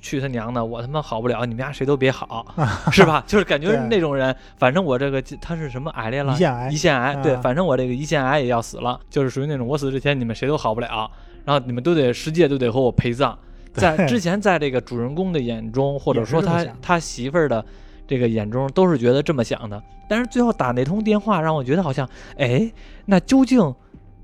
去他娘的，我他妈好不了，你们家谁都别好，是吧？就是感觉是那种人，反正我这个他是什么癌来了？胰腺癌，胰腺癌，对，反正我这个胰腺癌也要死了，就是属于那种我死之前你们谁都好不了，然后你们都得世界都得和我陪葬。在之前，在这个主人公的眼中，或者说他他媳妇儿的这个眼中，都是觉得这么想的。但是最后打那通电话，让我觉得好像，哎，那究竟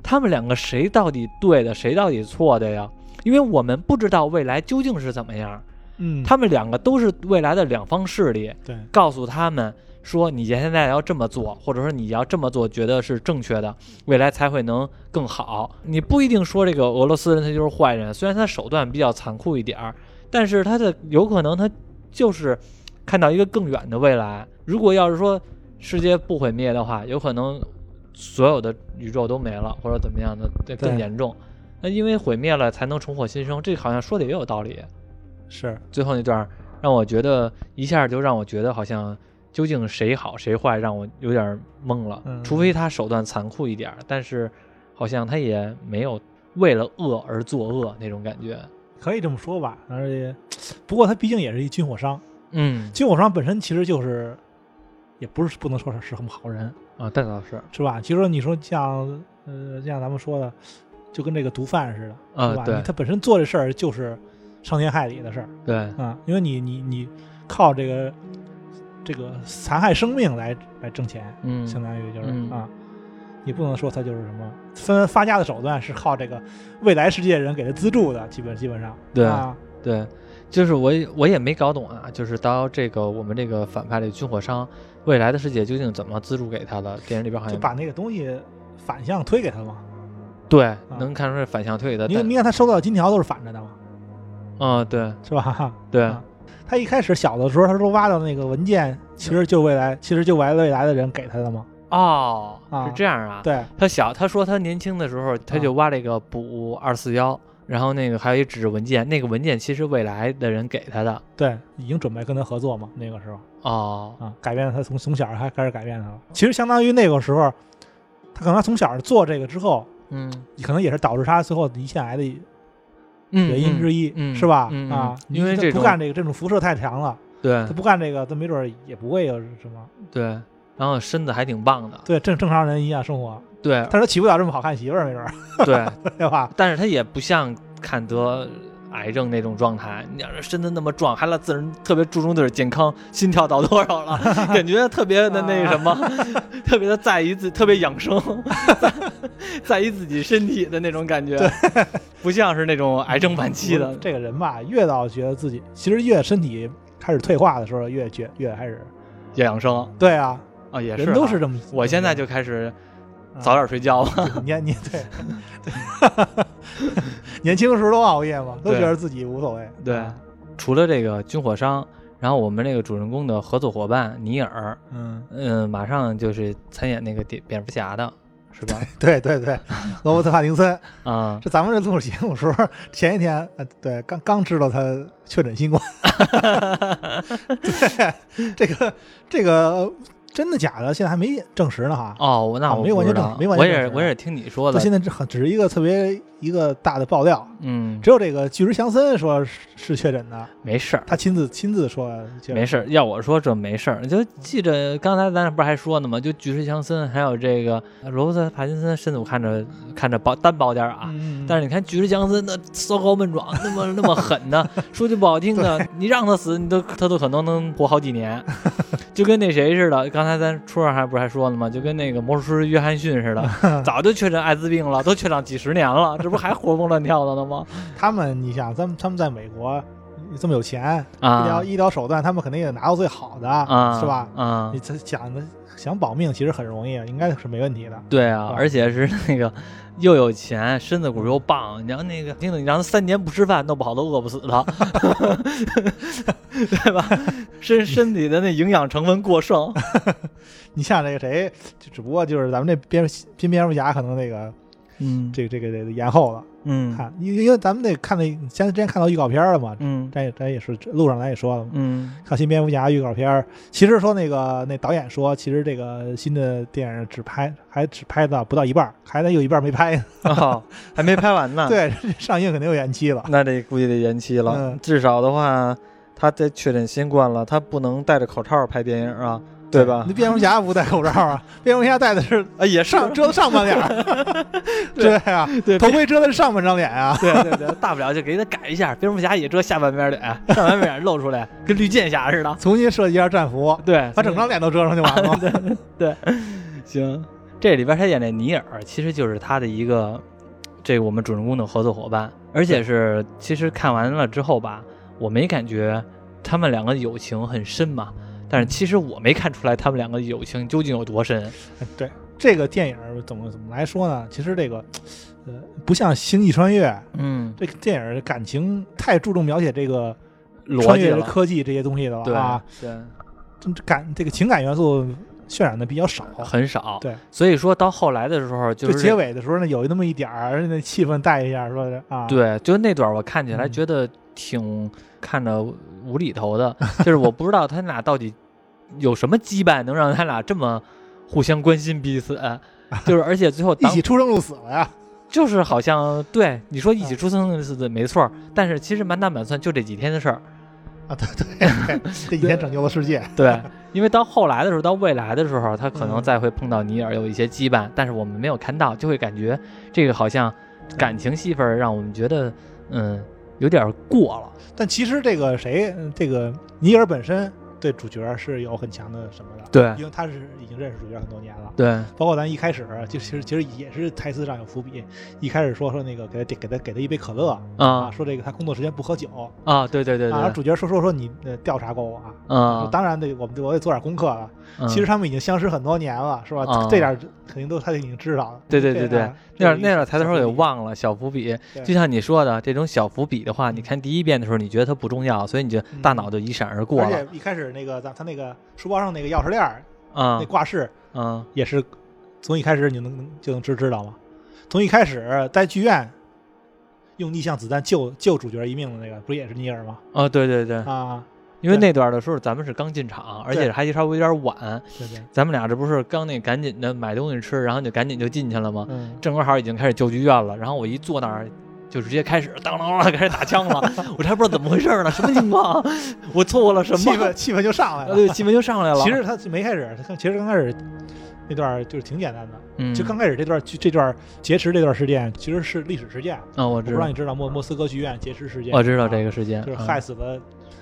他们两个谁到底对的，谁到底错的呀？因为我们不知道未来究竟是怎么样，嗯，他们两个都是未来的两方势力，对，告诉他们说你现在要这么做，或者说你要这么做，觉得是正确的，未来才会能更好。你不一定说这个俄罗斯人他就是坏人，虽然他手段比较残酷一点儿，但是他的有可能他就是看到一个更远的未来。如果要是说世界不毁灭的话，有可能所有的宇宙都没了，或者怎么样的更严重。那因为毁灭了才能重获新生，这好像说的也有道理。是最后那段让我觉得一下就让我觉得好像究竟谁好谁坏，让我有点懵了。除非他手段残酷一点，但是好像他也没有为了恶而作恶那种感觉。可以这么说吧，而且不过他毕竟也是一军火商。嗯，军火商本身其实就是，也不是不能说是是什么好人啊，但倒是是吧？其实你说像呃像咱们说的。就跟这个毒贩似的，对吧？他本身做这事儿就是伤天害理的事儿，对啊，因为你你你靠这个这个残害生命来来挣钱，嗯，相当于就是啊，你不能说他就是什么分发家的手段是靠这个未来世界人给他资助的，基本基本上，对啊，对，就是我我也没搞懂啊，就是到这个我们这个反派的军火商，未来的世界究竟怎么资助给他的？电影里边好像就把那个东西反向推给他嘛。对，能看出是反向推的。你你看他收到的金条都是反着的嘛？啊，对，是吧？对，他一开始小的时候，他说挖到那个文件，其实就未来，其实就未来未来的人给他的嘛？哦，是这样啊。对，他小，他说他年轻的时候，他就挖了一个补二四幺，然后那个还有一纸质文件，那个文件其实未来的人给他的。对，已经准备跟他合作嘛，那个时候。哦，啊，改变了他从从小还开始改变他了。其实相当于那个时候，他可能从小做这个之后。嗯，可能也是导致他最后胰腺癌的原因之一，是吧？啊，因为这不干这个，这种辐射太强了。对，他不干这个，他没准也不会有什么。对，然后身子还挺棒的。对，正正常人一样生活。对，但是娶不了这么好看媳妇儿，没准。对，对吧？但是他也不像坎德。癌症那种状态，你要是身子那么壮，还老自人特别注重自己健康，心跳到多少了，感觉特别的那什么，特别的在意自，特别养生，在意自己身体的那种感觉，不像是那种癌症晚期的这个人吧。越到觉得自己，其实越身体开始退化的时候，越觉越开始越养生。对啊，啊也是，人都是这么。我现在就开始。早点睡觉吧。年年对对，年轻时候都熬夜嘛，都觉得自己无所谓。对，除了这个军火商，然后我们这个主人公的合作伙伴尼尔，嗯嗯，马上就是参演那个蝙蝙蝠侠的，是吧？对对对，罗伯特·帕丁森 啊，这咱们这录节目时候，前一天，呃，对，刚刚知道他确诊新冠。对，这个这个。真的假的？现在还没证实呢哈。哦，那我没完全证，没完全。我也我也是听你说的。现在只只是一个特别一个大的爆料。嗯，只有这个巨石强森说是确诊的，没事儿。他亲自亲自说没事儿。要我说这没事儿，就记着刚才咱不是还说呢吗？就巨石强森还有这个罗伯特·帕金森，身子我看着看着薄单薄点儿啊。但是你看巨石强森那骚高闷壮，那么那么狠的，说句不好听的，你让他死，你都他都可能能活好几年，就跟那谁似的。刚才咱初二还不是还说呢吗？就跟那个魔术师约翰逊似的，早就确诊艾滋病了，都确诊几十年了，这不还活蹦乱跳的呢吗？他们，你想，他们他们在美国这么有钱，医疗医疗手段，他们肯定也拿到最好的，是吧？啊，你想的想保命，其实很容易，应该是没问题的。对啊，而且是那个。又有钱，身子骨又棒，你让那个丁丁，你让他三年不吃饭，弄不好都饿不死他，对吧？身身体的那营养成分过剩。你像那个谁，就只不过就是咱们这蝙蝙蝙蝠侠可能那个，嗯，这个这个这个延后了。嗯，看，因因为咱们得看那，前之前看到预告片了嘛，嗯，咱也咱也是路上咱也说了嘛，嗯，看新蝙蝠侠预告片，其实说那个那导演说，其实这个新的电影只拍还只拍到不到一半，还得有一半没拍，哦，还没拍完呢，对，上映肯定有延期了，那得估计得延期了，嗯。至少的话，他得确诊新冠了，他不能戴着口罩拍电影啊。对吧？那蝙蝠侠不戴口罩啊？蝙蝠侠戴的是啊，也上遮上半脸。对啊，对，头盔遮的是上半张脸啊。对对对，大不了就给他改一下，蝙蝠侠也遮下半边脸，上半边脸露出来，跟绿箭侠似的。重新设计一下战服，对，把整张脸都遮上就完了。对，行。这里边他演的尼尔，其实就是他的一个这个我们主人公的合作伙伴，而且是其实看完了之后吧，我没感觉他们两个友情很深嘛。但是其实我没看出来他们两个友情究竟有多深。对这个电影怎么怎么来说呢？其实这个呃不像《星际穿越》，嗯，这个电影感情太注重描写这个穿越了科技这些东西的对了啊，对，感这个情感元素渲染的比较少。很少。对，所以说到后来的时候，就是结尾的时候呢，有那么一点儿那气氛带一下，说是啊，对，就那段我看起来嗯觉得挺看着无厘头的，就是我不知道他俩到底有什么羁绊，能让他俩这么互相关心彼此。就是而且最后一起出生入死了呀。就是好像对你说一起啊出生是没错，但是其实满打满算就这几天的事儿。啊，对对对，这几天 拯救了世界。对，因为到后来的时候，到未来的时候，他可能嗯再会碰到尼尔有一些羁绊，但是我们没有看到，就会感觉这个好像感情戏份让我们觉得嗯有点过了。但其实这个谁，嗯这个尼尔本身对主角是有很强的什么的，对因为他是已经认识主角很多年了。对，包括咱一开始就其实其实也是台词上有伏笔，一开始说说那个给他给他给他一杯可乐啊说这个他工作时间不喝酒啊，对对对啊，然后，主角说说说你呃调查过我啊，啊，当然得我们我得做点功课了。嗯其实他们已经相识很多年了，是吧？啊这点肯定都他已经知道了。对对对对那点那这个点抬头给小伏笔忘了小伏笔，就像你说的这种小伏笔的话，你看第一遍的时候，你觉得它不重要，所以你就大脑就一闪而过而了且一开始那个咱他那个书包上那个钥匙链儿啊那挂饰啊也是从一开始你就能能就能知知道吗？从一开始在剧院用逆向子弹救救主角一命的那个，不也是尼尔吗？啊，对对对，啊，因为那段的时候咱们是刚进场，而且还稍微有点晚，对对，咱们俩这不是刚那赶紧的买东西吃，然后就赶紧就进去了吗？嗯，正好已经开始救剧院了，然后我一坐那儿。就直接开始当啷啷开始打枪了，我这还不知道怎么回事呢，什么情况？我错过了什么？气氛气氛就上来了。呃对，气氛就上来了。其实他没开始，他其实刚开始那段就是挺简单的，嗯，就刚开始这段这段劫持这段事件其实是历史事件。啊，我知道我不知道你，知道莫莫斯科剧院劫持事件？我知道这个。事件，就是嗯害死了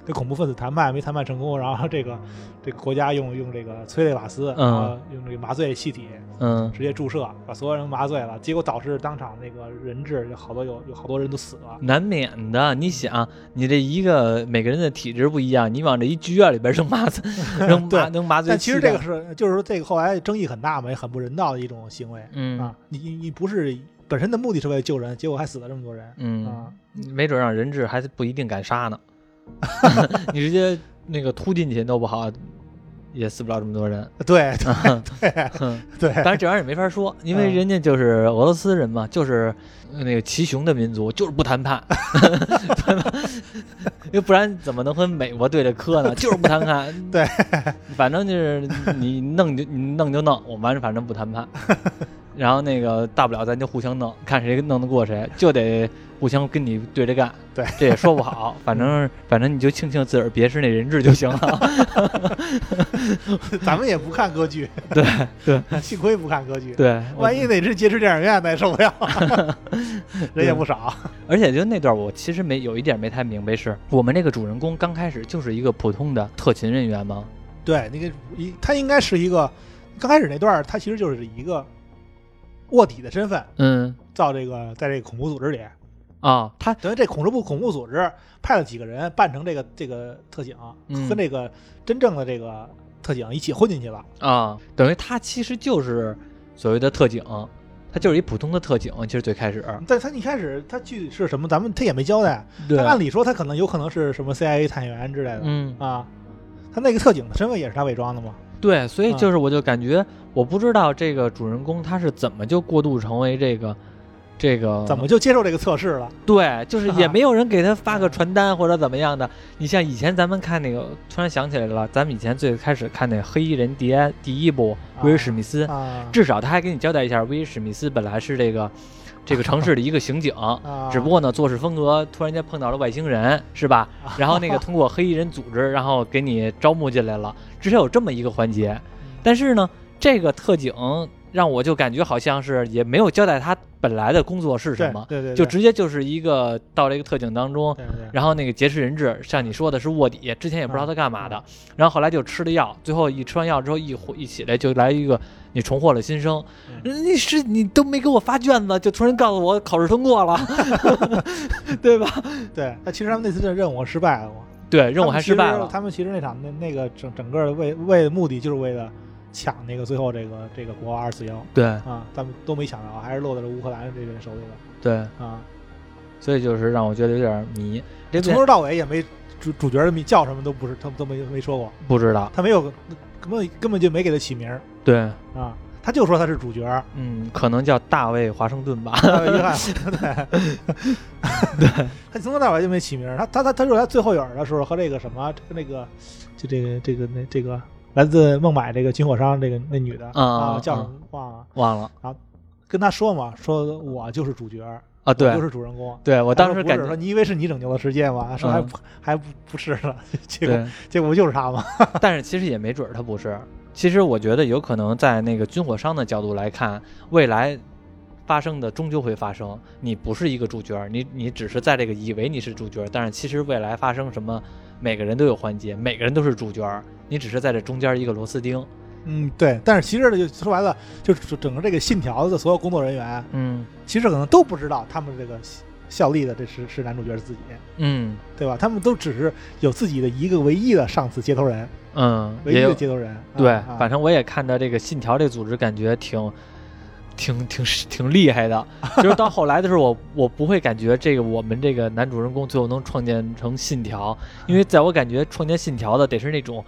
跟恐怖分子谈判没谈判成功，然后这个这个国家用用这个催泪瓦斯，嗯然后用这个麻醉气体嗯直接注射，把所有人麻醉了，结果导致当场那个人质有好多有有好多人都死了。难免的。你想，你这一个每个人的体质不一样，你往这一剧院里边扔麻醉，扔麻对扔麻醉但其实这个是就是说这个后来争议很大嘛，也很不人道的一种行为嗯啊！你你你不是本身的目的是为了救人，结果还死了这么多人嗯，啊！没准让人质还不一定敢杀呢。你直接那个突进去弄不好，也死不了这么多人。对 对哼对当然这玩意儿也没法说，因为嗯人家就是俄罗斯人嘛，就是那个骑熊的民族，就是不谈判，对吧？因为不然怎么能和美国对着磕呢？就是不谈判。对，反正就是你弄就你弄就弄，我们反正不谈判。然后那个大不了咱就互相弄，看谁弄得过谁，就得互相跟你对着干。对，这也说不好，反正反正你就庆幸自个儿别是那人质就行了。咱们也不看歌剧，对对幸亏不看歌剧。对，万一哪只劫持电影院，那也受不了，人也不少。而且就那段，我其实没有一点没太明白，是我们这个主人公刚开始就是一个普通的特勤人员吗？对，那个一他应该是一个刚开始那段，他其实就是一个卧底的身份，嗯到这个在这个恐怖组织里，啊，他等于这恐怖部恐怖组织派了几个人扮成这个这个特警，嗯跟这个真正的这个特警一起混进去了。啊，等于他其实就是所谓的特警，他就是一普通的特警。其实最开始，但他一开始他具体是什么，咱们他也没交代。对他按理说他可能有可能是什么 CIA 探员之类的、嗯，啊。他那个特警的身份也是他伪装的吗？对，所以啊就是我就感觉，我不知道这个主人公他是怎么就过渡成为这个。这个怎么就接受这个测试了？对，就是也啊没有人给他发个传单或者怎么样的。你像以前咱们看那个，突然想起来了，咱们以前最开始看那黑衣人第一第一部威尔史密斯，啊至少他还给你交代一下，威尔史密斯本来是这个这个城市的一个刑警，啊！只不过呢做事风格突然间碰到了外星人，是吧？然后那个 通过黑衣人组织，然后给你招募进来了，至少有这么一个环节。但是呢，这个特警让我就感觉好像是也没有交代他本来的工作是什么，对对对，就直接就是一个到了一个特警当中。然后那个劫持人质，像你说的是卧底，之前也不知道他干嘛的，然后后来就吃了药，最后一吃完药之后一回一起来就来一个你重获了新生，你是你都没给我发卷子，就突然告诉我考试通过了，对吧？对，那其实他们那次的任务失败了嘛？对，任务还失败了。他们其实那场那那个整整个为为目的就是为了抢那个最后这个这个国二四幺。对啊，他们都没抢到，还是落在了乌克兰这边手里了。对啊，所以就是让我觉得有点迷。这从头到尾也没主主角的名叫什么都不是，他们都没没说过，不知道，他没有根本根本就没给他起名。对啊。他就说他是主角，嗯，可能叫大卫华盛顿吧。约翰，对，对，他从头到尾就没起名。他他他他说他最后影的时候和这个什么那个就这个这个那这个来自孟买这个军火商这个那女的啊叫什么忘了忘了，然后跟他说嘛，说我就是主角啊，对，就是主人公。对我当时感觉说你以为是你拯救了世界吗？说还还不不是了，结果结果就是他吗。但是其实也没准他不是。其实我觉得有可能在那个军火商的角度来看，未来发生的终究会发生。你不是一个主角，你你只是在这个以为你是主角，但是其实未来发生什么，每个人都有环节，每个人都是主角，你只是在这中间一个螺丝钉。嗯，对。但是其实呢，就说白了，就是整个这个信条的所有工作人员，嗯，其实可能都不知道他们这个。效力的这是是男主角自己，嗯，对吧？他们都只是有自己的一个唯一的上司接头人，嗯，唯一的接头人。对，反正我也看到这个信条这组织，感觉挺挺挺挺厉害的。就是到后来的时候，我我不会感觉这个我们这个男主人公最后能创建成信条，因为在我感觉创建信条的得是那种。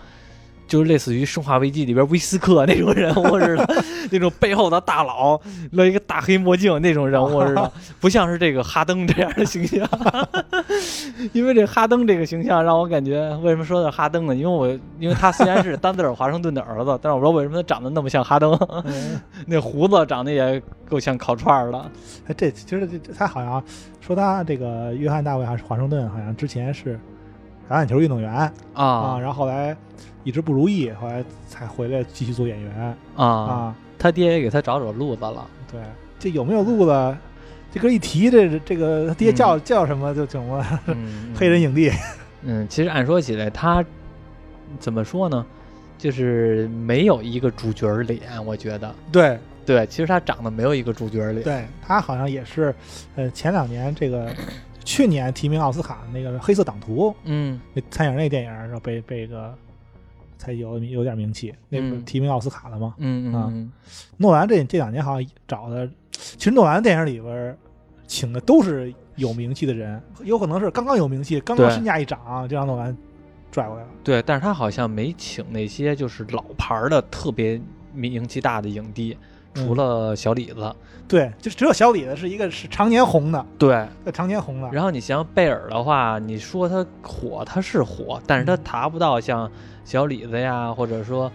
就是类似于《生化危机》里边威斯克那种人物似的，那种背后的大佬，勒一个大黑墨镜那种人物似的，不像是这个哈登这样的形象。因为这哈登这个形象让我感觉，为什么说的哈登呢？因为我因为他虽然是丹泽尔华盛顿的儿子，但是我不知道为什么他长得那么像哈登，那胡子长得也够像烤串儿的。哎，这其实这他好像说他这个约翰大卫还是华盛顿，好像之前是橄榄球运动员啊啊，然后后来。一直不如意，后来才回来继续做演员啊啊！他爹也给他找找路子了。对，这有没有路子？这歌一提，这这个他爹叫叫什么就成了 黑人影帝。嗯，其实按说起来，他怎么说呢？就是没有一个主角脸，我觉得。对对，其实他长得没有一个主角脸。对他好像也是，呃，前两年这个去年提名奥斯卡那个《黑色党徒》，嗯，那参演那电影，然后被被个。才有有点名气，那不提名奥斯卡了吗？嗯啊，诺兰这这两年好像找的，其实诺兰电影里边请的都是有名气的人，有可能是刚刚有名气，刚刚身价一涨就让诺兰拽过来了。对，但是他好像没请那些就是老牌的特别名气大的影帝，除了小李子。对，就只有小李子是一个是常年红的。对，常年红的。然后你像贝尔的话，你说他火，他是火，但是他达不到像。小李子呀，或者说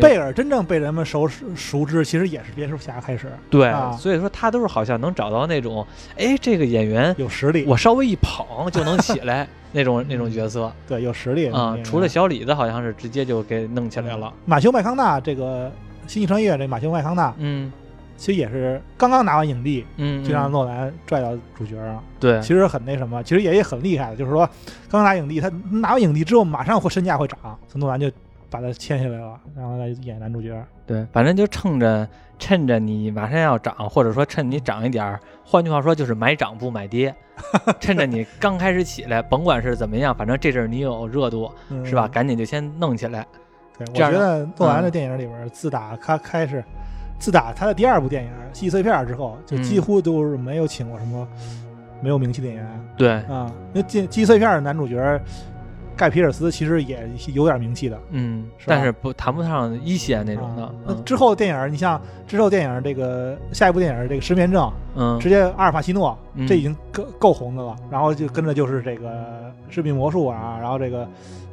贝尔真正被人们熟熟知，其实也是蝙蝠侠开始。对，所以说他都是好像能找到那种，哎，这个演员有实力，我稍微一捧就能起来 那种那种角色。对，有实力啊。除了小李子，好像是直接就给弄起来了。马修麦康纳这个星际穿越，这马修麦康纳，嗯，其实也是刚刚拿完影帝，嗯，就让诺兰拽到主角上。对，其实很那什么，其实也也很厉害的，就是说刚拿影帝，他拿完影帝之后，马上会身价会涨，诺兰就。把他签下来了，然后来演男主角。对，反正就趁着趁着你马上要涨，或者说趁你涨一点儿，换句话说就是买涨不买跌。趁着你刚开始起来，甭管是怎么样，反正这阵儿你有热度，是吧？赶紧就先弄起来。对，我觉得诺兰的电影里边，自打他开始，自打他的第二部电影《记忆碎片》之后，就几乎都是没有请过什么没有名气的演员。对啊，那《记记忆碎片》的男主角。盖皮尔斯其实也有点名气的，嗯，但是不谈不上一线那种的。那之后电影，你像之后电影这个下一部电影这个《失眠症》，嗯，直接阿尔法西诺，这已经够够红的了。然后就跟着就是这个《致命魔术》啊，然后这个。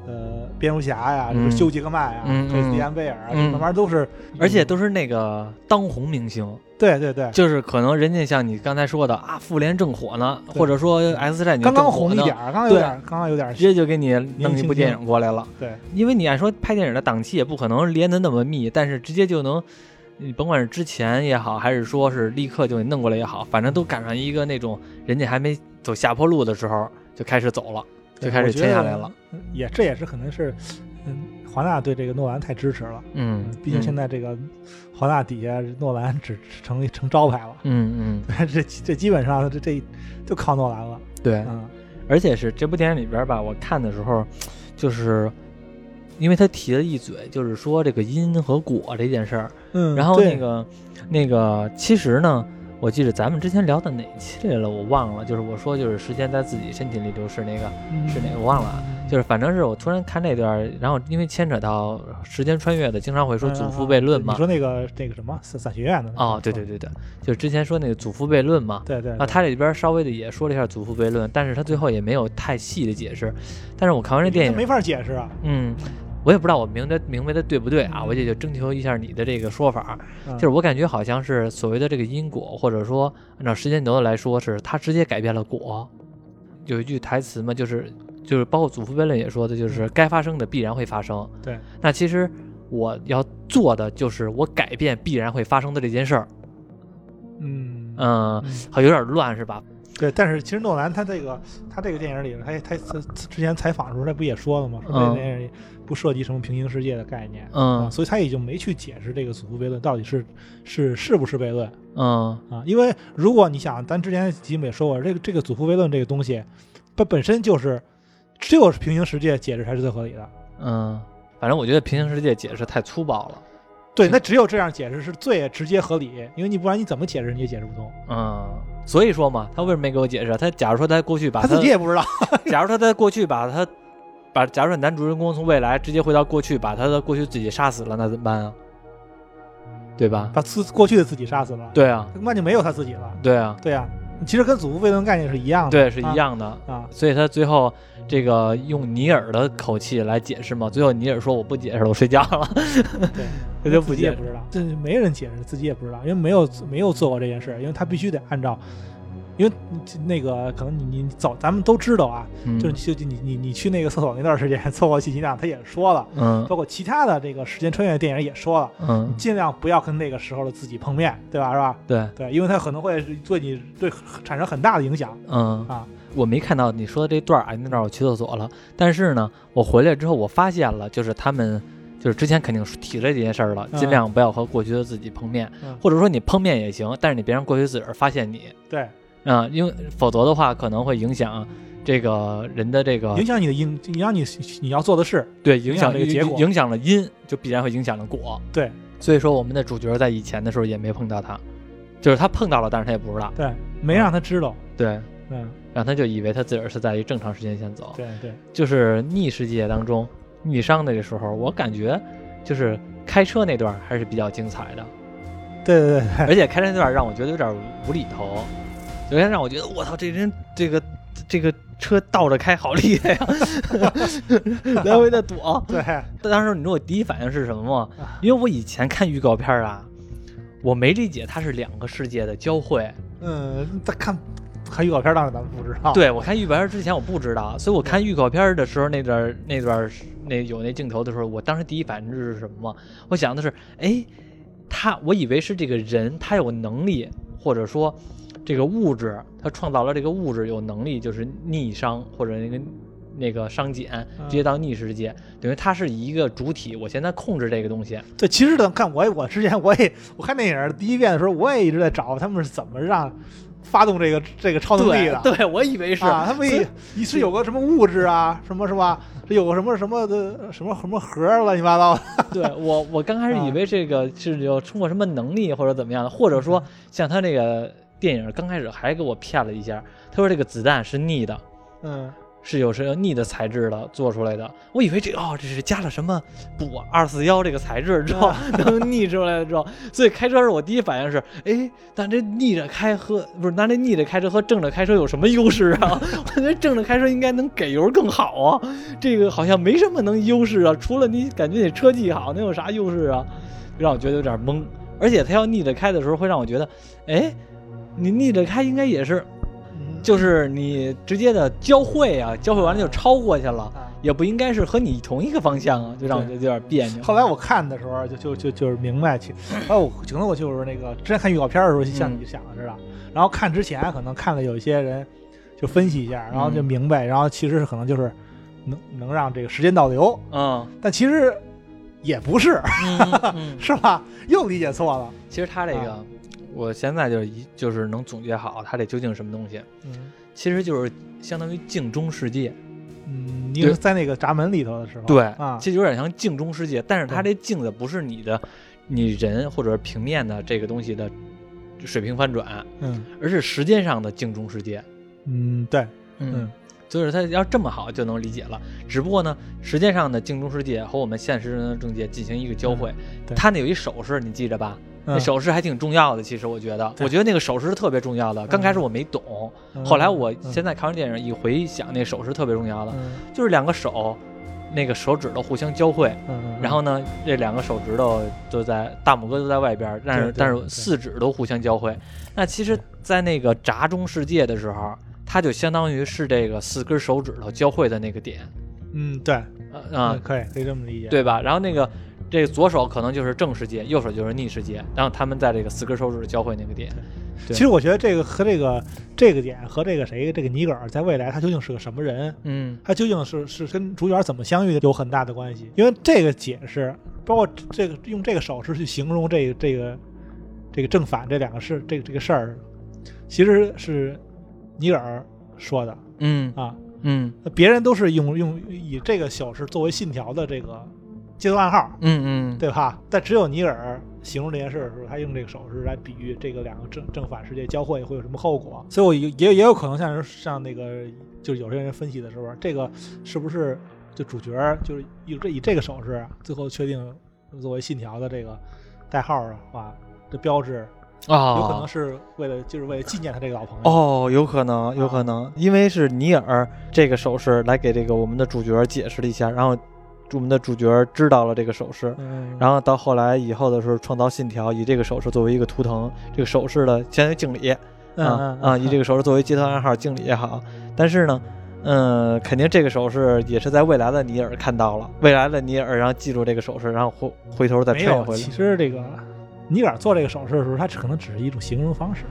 呃，蝙蝠侠呀，就是休·杰克曼呀，这斯蒂安·贝尔啊，慢慢都是，而且都是那个当红明星。对对对，就是可能人家像你刚才说的啊，复联正火呢，或者说 X 战警刚刚红一点，刚刚有点，刚刚有点，直接就给你弄一部电影过来了。对，因为你按说拍电影的档期也不可能连的那么密，但是直接就能，你甭管是之前也好，还是说是立刻就给弄过来也好，反正都赶上一个那种人家还没走下坡路的时候就开始走了。就开始签下来了，也这也是可能是，嗯，华纳对这个诺兰太支持了，嗯，毕竟现在这个华纳底下诺兰只成成招牌了，嗯嗯，这这基本上这这就靠诺兰了，对，嗯，而且是这部电影里边吧，我看的时候，就是因为他提了一嘴，就是说这个因和果这件事儿。嗯，然后那个那个，其实呢。我记得咱们之前聊的哪期来了，我忘了。就是我说，就是时间在自己身体里流逝那个，是哪个我忘了。就是反正是我突然看那段，然后因为牵扯到时间穿越的，经常会说祖父悖论嘛。你说那个那个什么伞伞学院的？哦，对对对对，就是之前说那个祖父悖论嘛。对对。啊，他这里边稍微的也说了一下祖父悖论，但是他最后也没有太细的解释。但是我看完这电影，没法解释啊。嗯。我也不知道我明的明白的对不对啊，我也就征求一下你的这个说法。就是我感觉好像是所谓的这个因果，或者说按照时间轴来说，是它直接改变了果。有一句台词嘛，就是就是包括祖父悖论也说的，就是该发生的必然会发生。对。那其实我要做的就是我改变必然会发生的这件事儿。嗯嗯，好有点乱是吧？对，但是其实诺兰他这个他这个电影里，他他他之前采访的时候他不也说了吗？说这电影不涉及什么平行世界的概念，嗯，所以他也就没去解释这个祖父悖论到底是是是不是悖论，嗯啊，因为如果你想，咱之前节目也说过，这个这个祖父悖论这个东西，它本身就是只有平行世界解释才是最合理的，嗯，反正我觉得平行世界解释太粗暴了。对，那只有这样解释是最直接合理，因为你不然你怎么解释你也解释不通。嗯，所以说嘛，他为什么没给我解释？他假如说他过去把他自己也不知道。假如说他过去把他把，假如说男主人公从未来直接回到过去，把他的过去自己杀死了，那怎么办啊？对吧？把自过去的自己杀死了。对啊，那就没有他自己了。对啊，对啊，其实跟祖父悖论概念是一样的。对，是一样的啊。所以他最后。这个用尼尔的口气来解释嘛？最后尼尔说：“我不解释了，我睡觉了。”对，他就不解释，不知道，这没人解释，自己也不知道，因为没有没有做过这件事，因为他必须得按照，因为那个可能你你走，咱们都知道啊，就是就你你你去那个厕所那段时间错过信息量，他也说了，嗯，包括其他的这个时间穿越电影也说了，嗯，尽量不要跟那个时候的自己碰面，对吧？是吧？对对，因为他可能会对你对产生很大的影响，嗯啊。我没看到你说的这段儿啊，那段我去厕所了。但是呢，我回来之后，我发现了，就是他们就是之前肯定提了这件事儿了，尽量不要和过去的自己碰面，或者说你碰面也行，但是你别让过去自个儿发现你。对，啊，因为否则的话可能会影响这个人的这个影响你的因，影响你你要做的事，对，影响这个结果，影响了因，就必然会影响了果。对，所以说我们的主角在以前的时候也没碰到他，就是他碰到了，但是他也不知道，对，没让他知道，对，嗯。然后他就以为他自个儿是在一正常时间线走，对对，就是逆世界当中逆商的时候，我感觉就是开车那段还是比较精彩的，对对对，而且开车那段让我觉得有点无厘头，首先让我觉得我操，这人这个这个车倒着开好厉害呀，来回的躲。对，当时你知道我第一反应是什么吗？因为我以前看预告片啊，我没理解它是两个世界的交汇。嗯，他看。看预告片当时咱们不知道，对我看预告片之前我不知道，所以我看预告片的时候那段那段那有那镜头的时候，我当时第一反应是什么？我想的是，哎，他我以为是这个人他有能力，或者说这个物质它创造了这个物质有能力，就是逆商或者那个那个商减直接到逆世界，等于它是一个主体，我现在控制这个东西。对，其实等看我我之前我也我看电影第一遍的时候，我也一直在找他们是怎么让。发动这个这个超能力的，对我以为是啊，他们你是有个什么物质啊，什么是吧？这有个什么什么的什么什么核乱七八糟。对我我刚开始以为这个是有通过什么能力或者怎么样的，或者说像他那个电影刚开始还给我骗了一下，他说这个子弹是逆的，嗯。是有是逆的材质的做出来的，我以为这哦这是加了什么补二四幺这个材质之后能逆出来的之后，所以开车时我第一反应是，哎，但这逆着开和不是那这逆着开车和正着开车有什么优势啊？我觉得正着开车应该能给油更好啊，这个好像没什么能优势啊，除了你感觉你车技好，能有啥优势啊？让我觉得有点懵，而且他要逆着开的时候会让我觉得，哎，你逆着开应该也是。就是你直接的交汇啊，交汇完了就超过去了，也不应该是和你同一个方向啊，就让我觉得有点别扭。后来我看的时候，就就就就是明白，其后来我可能我就是那个之前看预告片的时候，像你想的似的，然后看之前可能看了有一些人就分析一下，然后就明白，然后其实是可能就是能能让这个时间倒流，嗯，但其实也不是，是吧？又理解错了。其实他这个。我现在就一就是能总结好它这究竟是什么东西，嗯，其实就是相当于镜中世界。嗯，你是在那个闸门里头的时候，对啊，其实有点像镜中世界，但是它这镜子不是你的，你人或者平面的这个东西的水平翻转，嗯，而是时间上的镜中世界。嗯，对，嗯，就是它要这么好就能理解了。只不过呢，时间上的镜中世界和我们现实中的境界进行一个交汇，它那有一手势，你记着吧？那手势还挺重要的。其实我觉得，我觉得那个手势是特别重要的。刚开始我没懂，后来我现在看完电影一回想，那手势特别重要的，就是两个手，那个手指头互相交汇，然后呢，这两个手指头都在大拇哥都在外边，但是但是四指都互相交汇。那其实，在那个闸中世界的时候。它就相当于是这个四根手指头交汇的那个点，嗯，对，啊，可以可以这么理解，对吧？然后那个这个左手可能就是正世界，右手就是逆世界，然后他们在这个四根手指交汇那个点。其实我觉得这个和这个这个点和这个谁这个尼格尔在未来他究竟是个什么人？嗯，他究竟是是跟主角怎么相遇的有很大的关系，因为这个解释包括这个用这个手势去形容这个这个这个正反这两个事这个这个事儿，其实是。尼格尔说的，嗯啊，嗯，别人都是用用以这个手势作为信条的这个接头暗号，嗯嗯，对吧？但只有尼尔形容这件事的时候，他用这个手势来比喻这个两个正正反世界交汇会有什么后果。所以，我也也有可能像是像那个，就是有些人分析的时候，这个是不是就主角就是以这以这个手势最后确定作为信条的这个代号的话的标志。啊，有可能是为了，就是为了纪念他这个老朋友。哦，有可能，有可能，因为是尼尔这个手势来给这个我们的主角解释了一下，然后我们的主角知道了这个手势，然后到后来以后的时候创造信条，以这个手势作为一个图腾，这个手势的相当于敬礼啊啊，以这个手势作为接头暗号敬礼也好。但是呢，嗯，肯定这个手势也是在未来的尼尔看到了，未来的尼尔然后记住这个手势，然后回回头再穿越回来。其实这个。尼尔做这个手势的时候，他可能只是一种形容方式，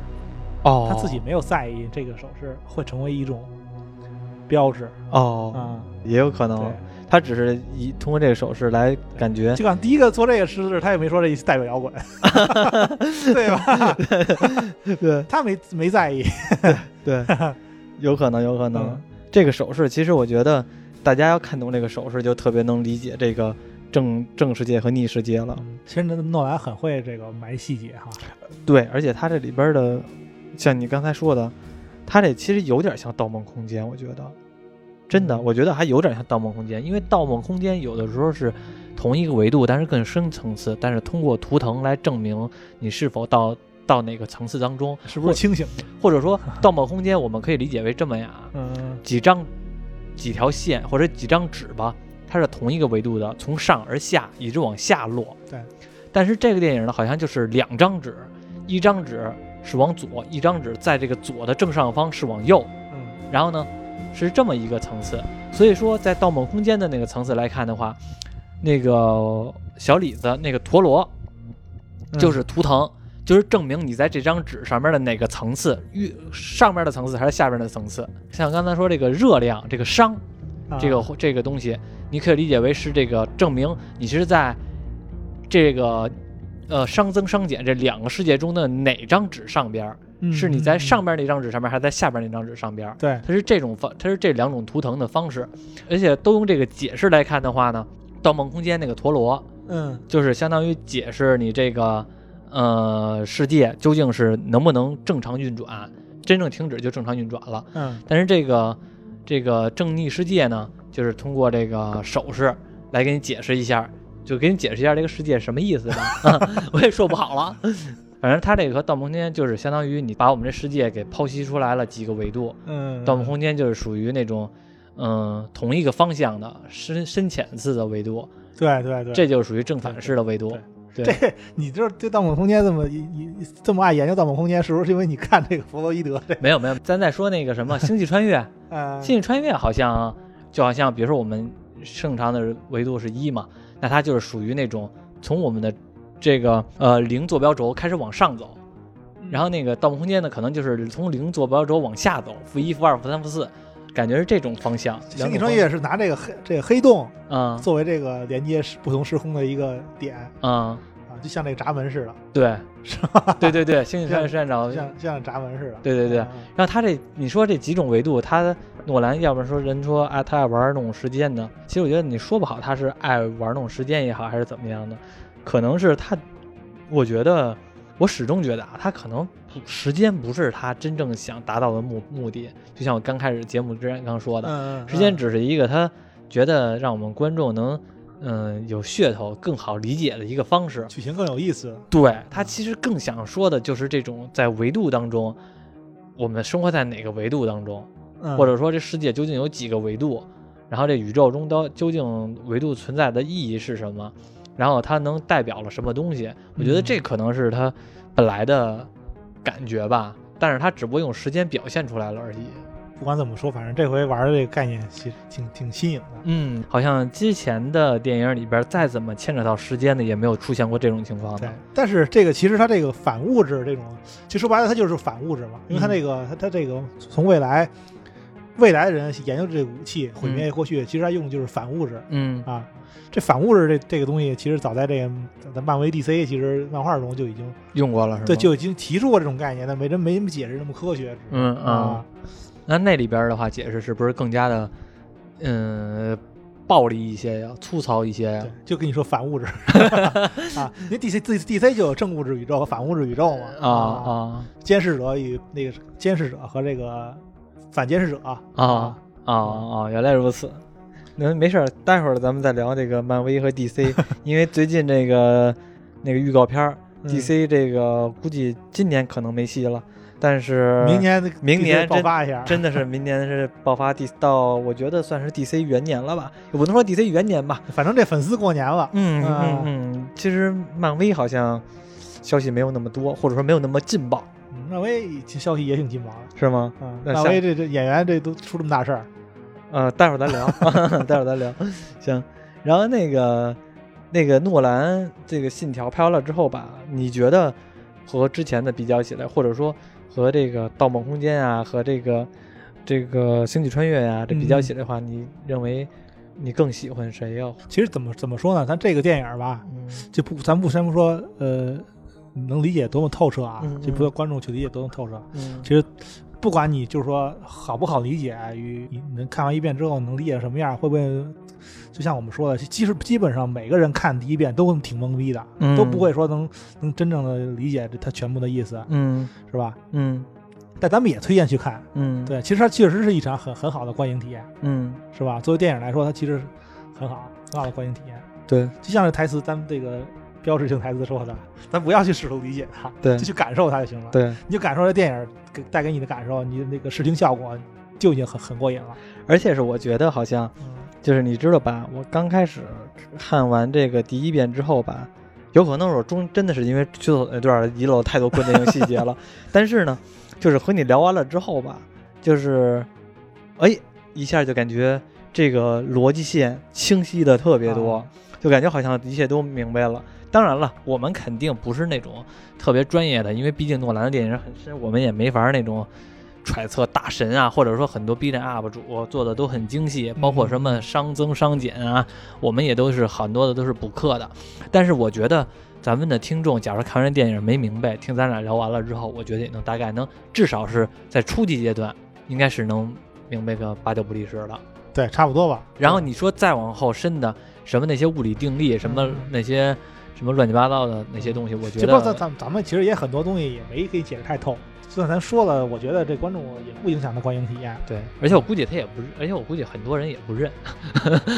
哦，他自己没有在意这个手势会成为一种标志，哦，啊，也有可能，他只是以通过这个手势来感觉。就像第一个做这个手势，他也没说这代表摇滚，对吧？对，他没没在意，对，有可能，有可能。这个手势，其实我觉得大家要看懂这个手势，就特别能理解这个。正正世界和逆世界了。其实诺诺兰很会这个埋细节哈。对，而且他这里边的，像你刚才说的，他这其实有点像《盗梦空间》，我觉得，真的，我觉得还有点像《盗梦空间》，因为《盗梦空间》有的时候是同一个维度，但是更深层次，但是通过图腾来证明你是否到到哪个层次当中，是不是清醒？或者说，《盗梦空间》我们可以理解为这么样，嗯，几张几条线或者几张纸吧。它是同一个维度的，从上而下一直往下落。对，但是这个电影呢，好像就是两张纸，一张纸是往左，一张纸在这个左的正上方是往右。嗯，然后呢，是这么一个层次。所以说，在《盗梦空间》的那个层次来看的话，那个小李子那个陀螺就是图腾，就是证明你在这张纸上面的哪个层次，越上面的层次还是下边的层次。像刚才说这个热量，这个熵，这个这个东西。你可以理解为是这个证明你是在这个呃熵增熵减这两个世界中的哪张纸上边？是你在上边那张纸上面，还是在下边那张纸上边？对，它是这种方，它是这两种图腾的方式，而且都用这个解释来看的话呢，《盗梦空间》那个陀螺，嗯，就是相当于解释你这个呃世界究竟是能不能正常运转，真正停止就正常运转了。嗯，但是这个这个正逆世界呢？就是通过这个手势来给你解释一下，就给你解释一下这个世界什么意思吧。我也说不好了，反正它这个和《盗梦空间》就是相当于你把我们这世界给剖析出来了几个维度。嗯，《盗梦空间》就是属于那种嗯同一个方向的深深浅次的维度。对对对，这就属于正反式的维度。这你就是对《盗梦空间》这么一这么爱研究《盗梦空间》，是不是因为你看这个弗洛伊德？没有没有，咱再说那个什么《星际穿越》。嗯，《星际穿越》好像。就好像，比如说我们正常的维度是一嘛，那它就是属于那种从我们的这个呃零坐标轴开始往上走，然后那个盗梦空间呢，可能就是从零坐标轴往下走，负一、负二、负三、负四，感觉是这种方向。星际穿越是拿这个黑这个黑洞啊作为这个连接不同时空的一个点啊啊，就像那个闸门似的，对，是吧？对对对，星际穿越实验长，像像闸门似的。对对对。然后他这你说这几种维度，他诺兰要不然说人说啊，他爱玩弄时间呢？其实我觉得你说不好，他是爱玩弄时间也好，还是怎么样的？可能是他，我觉得我始终觉得啊，他可能时间不是他真正想达到的目目的。就像我刚开始节目之前刚说的，时间只是一个他觉得让我们观众能。嗯，有噱头，更好理解的一个方式，剧情更有意思。对他其实更想说的就是这种在维度当中，我们生活在哪个维度当中，或者说这世界究竟有几个维度，然后这宇宙中的究竟维度存在的意义是什么，然后它能代表了什么东西？我觉得这可能是它本来的感觉吧，但是它只不过用时间表现出来了而已。不管怎么说，反正这回玩的这个概念其实挺挺新颖的。嗯，好像之前的电影里边再怎么牵扯到时间的，也没有出现过这种情况。对，但是这个其实它这个反物质这种，就说白了它就是反物质嘛，因为它这个它它这个从未来未来的人研究这个武器毁灭过去，其实他用的就是反物质。嗯啊，这反物质这这个东西，其实早在这个在漫威 DC 其实漫画中就已经用过了，是吧？对，就已经提出过这种概念，但没人没么解释那么科学。嗯啊。那那里边的话，解释是不是更加的，嗯，暴力一些呀，粗糙一些呀？就跟你说反物质 啊，因为 D C D D C 就有正物质宇宙和反物质宇宙嘛。啊啊，监视者与那个监视者和这个反监视者啊啊啊！原来如此。那没事儿，待会儿咱们再聊这个漫威和 D C，因为最近这个那个预告片 D C 这个估计今年可能没戏了。但是明年明年爆发一下，真的是明年是爆发 D 到，我觉得算是 DC 元年了吧，也不能说 DC 元年吧，反正这粉丝过年了。嗯嗯嗯，其实漫威好像消息没有那么多，或者说没有那么劲爆。漫威消息也挺劲爆的，是吗？嗯，漫威这这演员这都出这么大事儿。呃，待会儿咱聊，待会儿咱聊。行，然后那个那个诺兰这个信条拍完了之后吧，你觉得和之前的比较起来，或者说？和这个《盗梦空间》啊，和这个这个《星际穿越》呀，这比较起来的话，你认为你更喜欢谁呀？其实怎么怎么说呢？咱这个电影吧，就不咱不先不说，呃，能理解多么透彻啊，就不要观众去理解多么透彻。其实不管你就是说好不好理解，与你能看完一遍之后能理解什么样，会不会？就像我们说的，其实基本上每个人看第一遍都挺懵逼的，都不会说能能真正的理解它全部的意思，嗯，是吧？嗯，但咱们也推荐去看，嗯，对，其实它确实是一场很很好的观影体验，嗯，是吧？作为电影来说，它其实很好，很好的观影体验。对，就像这台词，咱们这个标志性台词说的，咱不要去试图理解它，对，就去感受它就行了。对，你就感受这电影给带给你的感受，你那个视听效果就已经很很过瘾了。而且是我觉得好像。就是你知道吧？我刚开始看完这个第一遍之后吧，有可能我中真的是因为剧透那段遗漏了太多关键性细节了。但是呢，就是和你聊完了之后吧，就是哎一下就感觉这个逻辑线清晰的特别多，就感觉好像一切都明白了。当然了，我们肯定不是那种特别专业的，因为毕竟诺兰的电影很深，我们也没法那种。揣测大神啊，或者说很多 B 站 UP 主做的都很精细，包括什么熵增熵减啊，我们也都是很多的都是补课的。但是我觉得咱们的听众，假如看完电影没明白，听咱俩聊完了之后，我觉得也能大概能，至少是在初级阶段，应该是能明白个八九不离十了。对，差不多吧。然后你说再往后深的，什么那些物理定律，什么那些什么乱七八糟的那些东西，我觉得咱咱咱们其实也很多东西也没给解释太透。就算咱说了，我觉得这观众也不影响他观影体验。对，而且我估计他也不，而且我估计很多人也不认。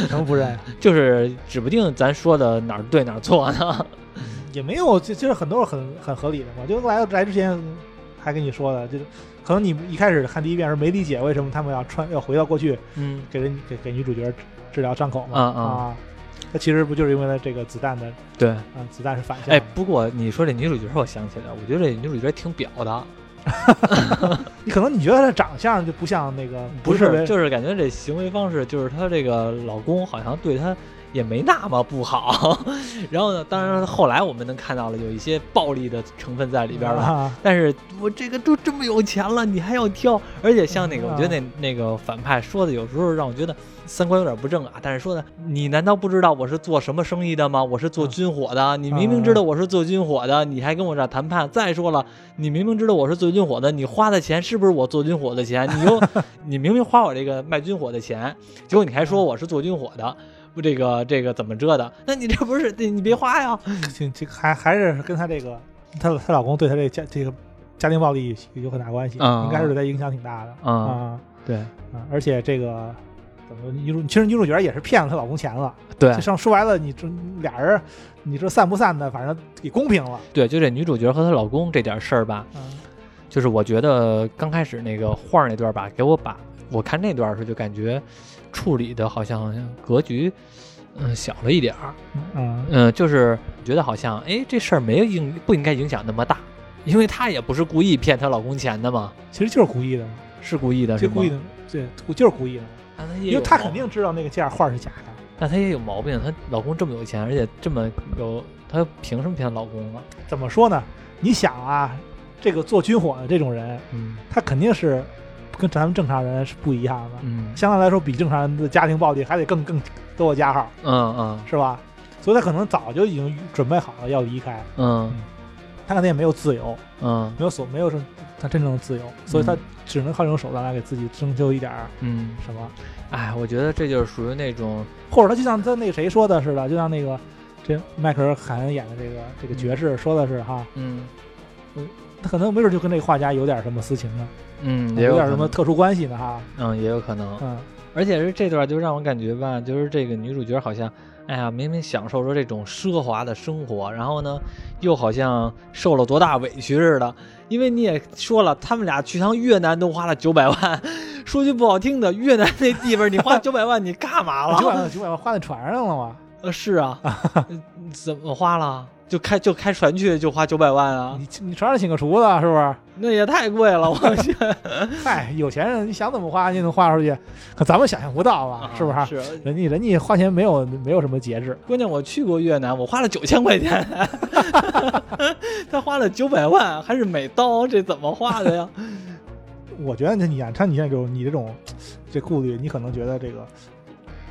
什么不认？就是指不定咱说的哪儿对哪儿错呢。也没有，其实很多是很很合理的嘛。就来来之前还跟你说的，就是可能你一开始看第一遍时没理解为什么他们要穿要回到过去，嗯，给人给给女主角治疗伤口嘛。啊啊，那其实不就是因为这个子弹的？对，嗯，子弹是反向。哎，不过你说这女主角，我想起来，我觉得这女主角挺表的。你可能你觉得她长相就不像那个，不是，就是感觉这行为方式，就是她这个老公好像对她也没那么不好。然后呢，当然后来我们能看到了有一些暴力的成分在里边了。但是我这个都这么有钱了，你还要挑？而且像那个，我觉得那那个反派说的有时候让我觉得三观有点不正啊。但是说的，你难道不知道我是做什么生意的吗？我是做军火的。你明明知道我是做军火的，你还跟我这谈判？再说了，你明明知道我是做军火的，你花的钱是不是我做军火的钱？你又 你明明花我这个卖军火的钱，结果你还说我是做军火的。不，这个这个怎么着的？那你这不是你别花呀？这这还还是跟她这个她她老公对她这家这个家庭暴力有很大关系，应该是对她影响挺大的啊。对啊，而且这个怎么女主其实女主角也是骗了她老公钱了。对，上说白了，你这俩人你说散不散的，反正给公平了。对，就这女主角和她老公这点事儿吧，就是我觉得刚开始那个画那段吧，给我把我看那段时候就感觉。处理的好像格局，嗯，小了一点儿，嗯。嗯，就是觉得好像，哎，这事儿没有影不应该影响那么大，因为她也不是故意骗她老公钱的嘛，其实就是故意的，是故意的，是故意的，对，就是故意的，因为她肯定知道那个价画是假的，但她也有毛病，她老公这么有钱，而且这么有，她凭什么骗老公啊？怎么说呢？你想啊，这个做军火的这种人，嗯，他肯定是。跟咱们正常人是不一样的，嗯，相对来说比正常人的家庭暴力还得更更多加号，嗯嗯，是吧？所以他可能早就已经准备好了要离开，嗯，他可能也没有自由，嗯，没有所没有什他真正的自由，所以他只能靠这种手段来给自己争取一点儿，嗯，什么？哎，我觉得这就是属于那种，或者他就像他那谁说的似的，就像那个这迈克尔凯恩演的这个这个爵士说的是哈，嗯，他可能没准就跟这个画家有点什么私情呢。嗯，也有点什么特殊关系呢哈。嗯，也有可能。嗯，而且是这段就让我感觉吧，就是这个女主角好像，哎呀，明明享受着这种奢华的生活，然后呢，又好像受了多大委屈似的。因为你也说了，他们俩去趟越南都花了九百万。说句不好听的，越南那地方你花九百万你干嘛了？九百万九百万花在船上了吗？呃，是啊。怎么花了？就开就开船去就花九百万啊！你你船上请个厨子是不是？那也太贵了，我 去！嗨，有钱人你想怎么花就能花出去，可咱们想象不到啊，是不是？是人家人家花钱没有没有什么节制。关键我去过越南，我花了九千块钱，他花了九百万，还是美刀，这怎么花的呀？我觉得你看你现在就你这种这顾虑，你可能觉得这个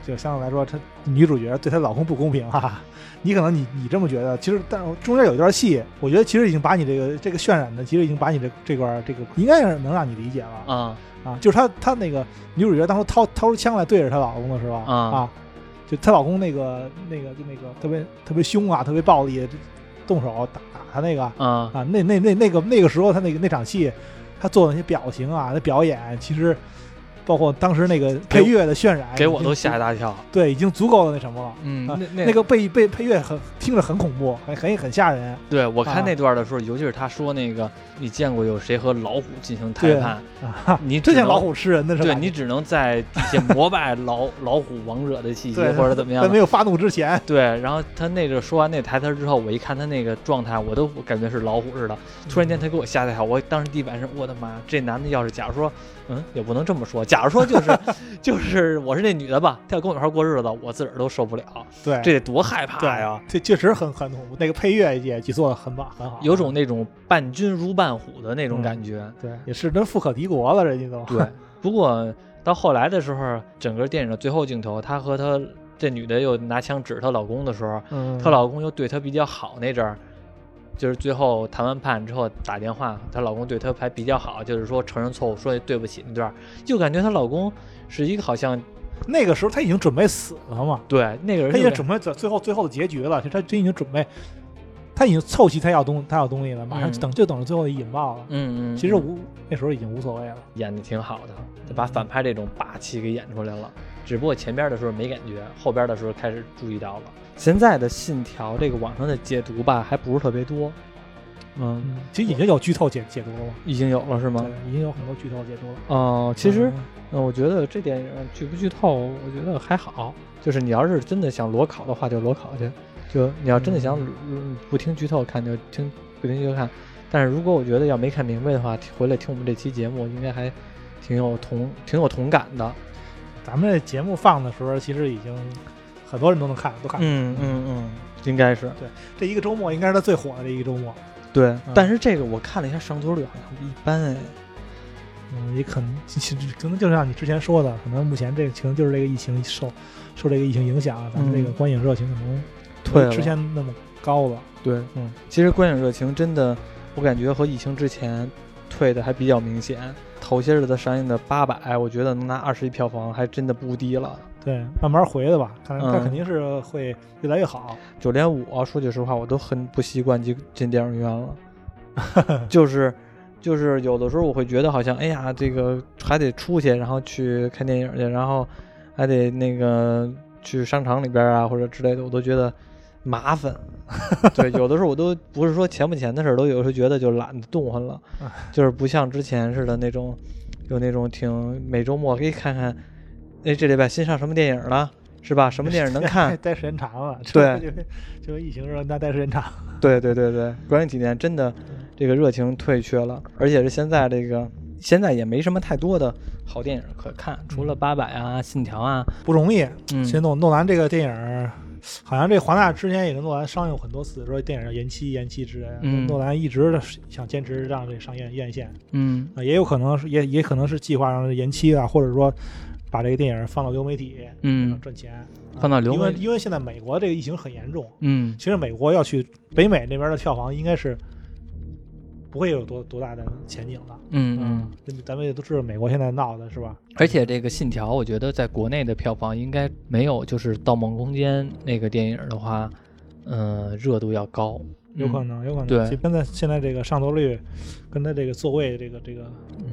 就相对来说，她女主角对她老公不公平哈。你可能你你这么觉得，其实但中间有一段戏，我觉得其实已经把你这个这个渲染的，其实已经把你这这段这个应该是能让你理解了啊啊，就是她她那个女主角当时掏掏出枪来对着她老公的时候啊，就她老公那个那个就那个特别特别凶啊，特别暴力，动手打打她那个啊啊，那那那那个那个时候她那个那场戏，她做的那些表情啊，那表演其实。包括当时那个配乐的渲染，给我都吓一大跳。对，已经足够的那什么了。嗯，那那个配配配乐很听着很恐怖，很很很吓人。对我看那段的时候，尤其是他说那个，你见过有谁和老虎进行谈判？你真像老虎吃人的是吧？对你只能在底下膜拜老 老虎王者的气息，或者怎么样？在没有发怒之前。对，然后他那个说完那台词之后，我一看他那个状态，我都感觉是老虎似的。突然间他给我吓一跳，我当时地板上，我的妈！这男的要是假如说。嗯，也不能这么说。假如说就是 就是我是那女的吧，她要跟我一块过日子，我自个儿都受不了。对，这得多害怕呀！这确实很很恐怖。那个配乐也也做的很棒，很好，有种那种伴君如伴虎的那种感觉。对，也是真富可敌国了，人家都。对，不过到后来的时候，整个电影的最后镜头，她和她这女的又拿枪指她老公的时候，她老公又对她比较好那阵儿。就是最后谈完判之后打电话，她老公对她还比较好，就是说承认错误，说对不起那段，就感觉她老公是一个好像那个时候他已经准备死了嘛？对，那个人他已经准备最最后最后的结局了，他真已经准备，他已经凑齐他要东他要东西了，马上等就等着最后的引爆了。嗯嗯，其实无那时候已经无所谓了，演的挺好的，就把反派这种霸气给演出来了。只不过前边的时候没感觉，后边的时候开始注意到了。现在的信条这个网上的解读吧，还不是特别多。嗯，其实已经有剧透解解读了吗？已经有了是吗？已经有很多剧透解读了。哦，其实，嗯，我觉得这电影剧不剧透，我觉得还好。就是你要是真的想裸考的话，就裸考去；就你要真的想不听剧透看，就听不听剧透看。但是如果我觉得要没看明白的话，回来听我们这期节目，应该还挺有同挺有同感的。咱们这节目放的时候，其实已经。很多人都能看，都看。嗯嗯嗯，应该是。对，这一个周末应该是他最火的这一个周末。对，但是这个我看了一下上座率好像一般哎。嗯，也可能其实可能就像你之前说的，可能目前这个情就是这个疫情受受这个疫情影响，咱们这个观影热情可能退之前那么高了。对，嗯，其实观影热情真的，我感觉和疫情之前退的还比较明显。头些日子上映的八百，我觉得能拿二十亿票房还真的不低了。对，慢慢回的吧，看它肯定是会越来越好。就连我说句实话，我都很不习惯进进电影院了，就是。就是有的时候我会觉得好像，哎呀，这个还得出去，然后去看电影去，然后还得那个去商场里边啊或者之类的，我都觉得麻烦。对，有的时候我都不是说钱不钱的事儿，都有时候觉得就懒得动换了，就是不像之前似的那种，有那种挺每周末可以看看，哎，这礼拜新上什么电影了，是吧？什么电影能看？待时间长了。对，就疫情时候那待时间长。对对对对，关键几年真的。这个热情退却了，而且是现在这个现在也没什么太多的好电影可看，除了《八佰》啊、《信条》啊，不容易。嗯，其实诺诺兰这个电影，好像这华纳之前也跟诺兰商量很多次，说电影要延期、延期之类的。嗯，诺兰一直想坚持让这上院院线。嗯，啊，也有可能是也也可能是计划让延期啊，或者说把这个电影放到流媒体，嗯，赚钱。放到流媒，因为因为现在美国这个疫情很严重。嗯，其实美国要去北美那边的票房应该是。不会有多多大的前景的。嗯嗯，咱们也都知道美国现在闹的是吧？而且这个《信条》，我觉得在国内的票房应该没有就是《盗梦空间》那个电影的话，嗯，热度要高。有可能，有可能。对，现在现在这个上座率，跟他这个座位这个这个，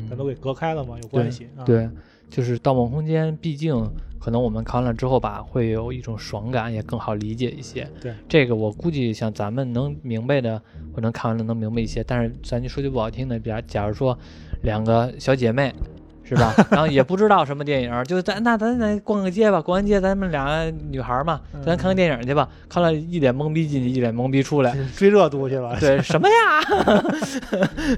咱都给隔开了嘛，有关系。对，就是《盗梦空间》，毕竟。可能我们看完了之后吧，会有一种爽感，也更好理解一些。对，这个我估计像咱们能明白的，或能看完了能明白一些。但是咱就说句不好听的，比如假如说两个小姐妹。是吧？然后也不知道什么电影，就咱那咱咱逛个街吧，逛完街咱们俩女孩嘛，咱看个电影去吧。看了一脸懵逼进去，一脸懵逼出来，追热度去了。对，什么呀？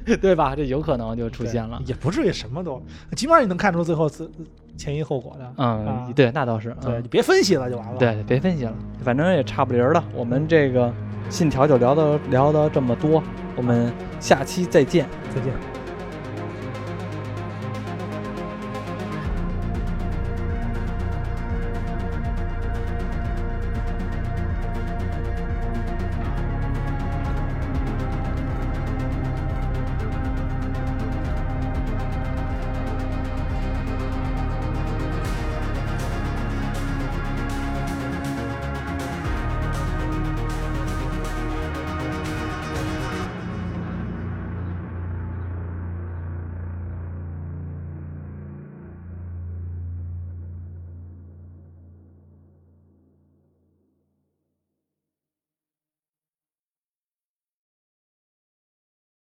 对吧？这有可能就出现了，也不至于什么都，起码你能看出最后是前因后果的。嗯，对，那倒是。对你别分析了就完了。对，别分析了，反正也差不离儿了。我们这个信条就聊到聊到这么多，我们下期再见，再见。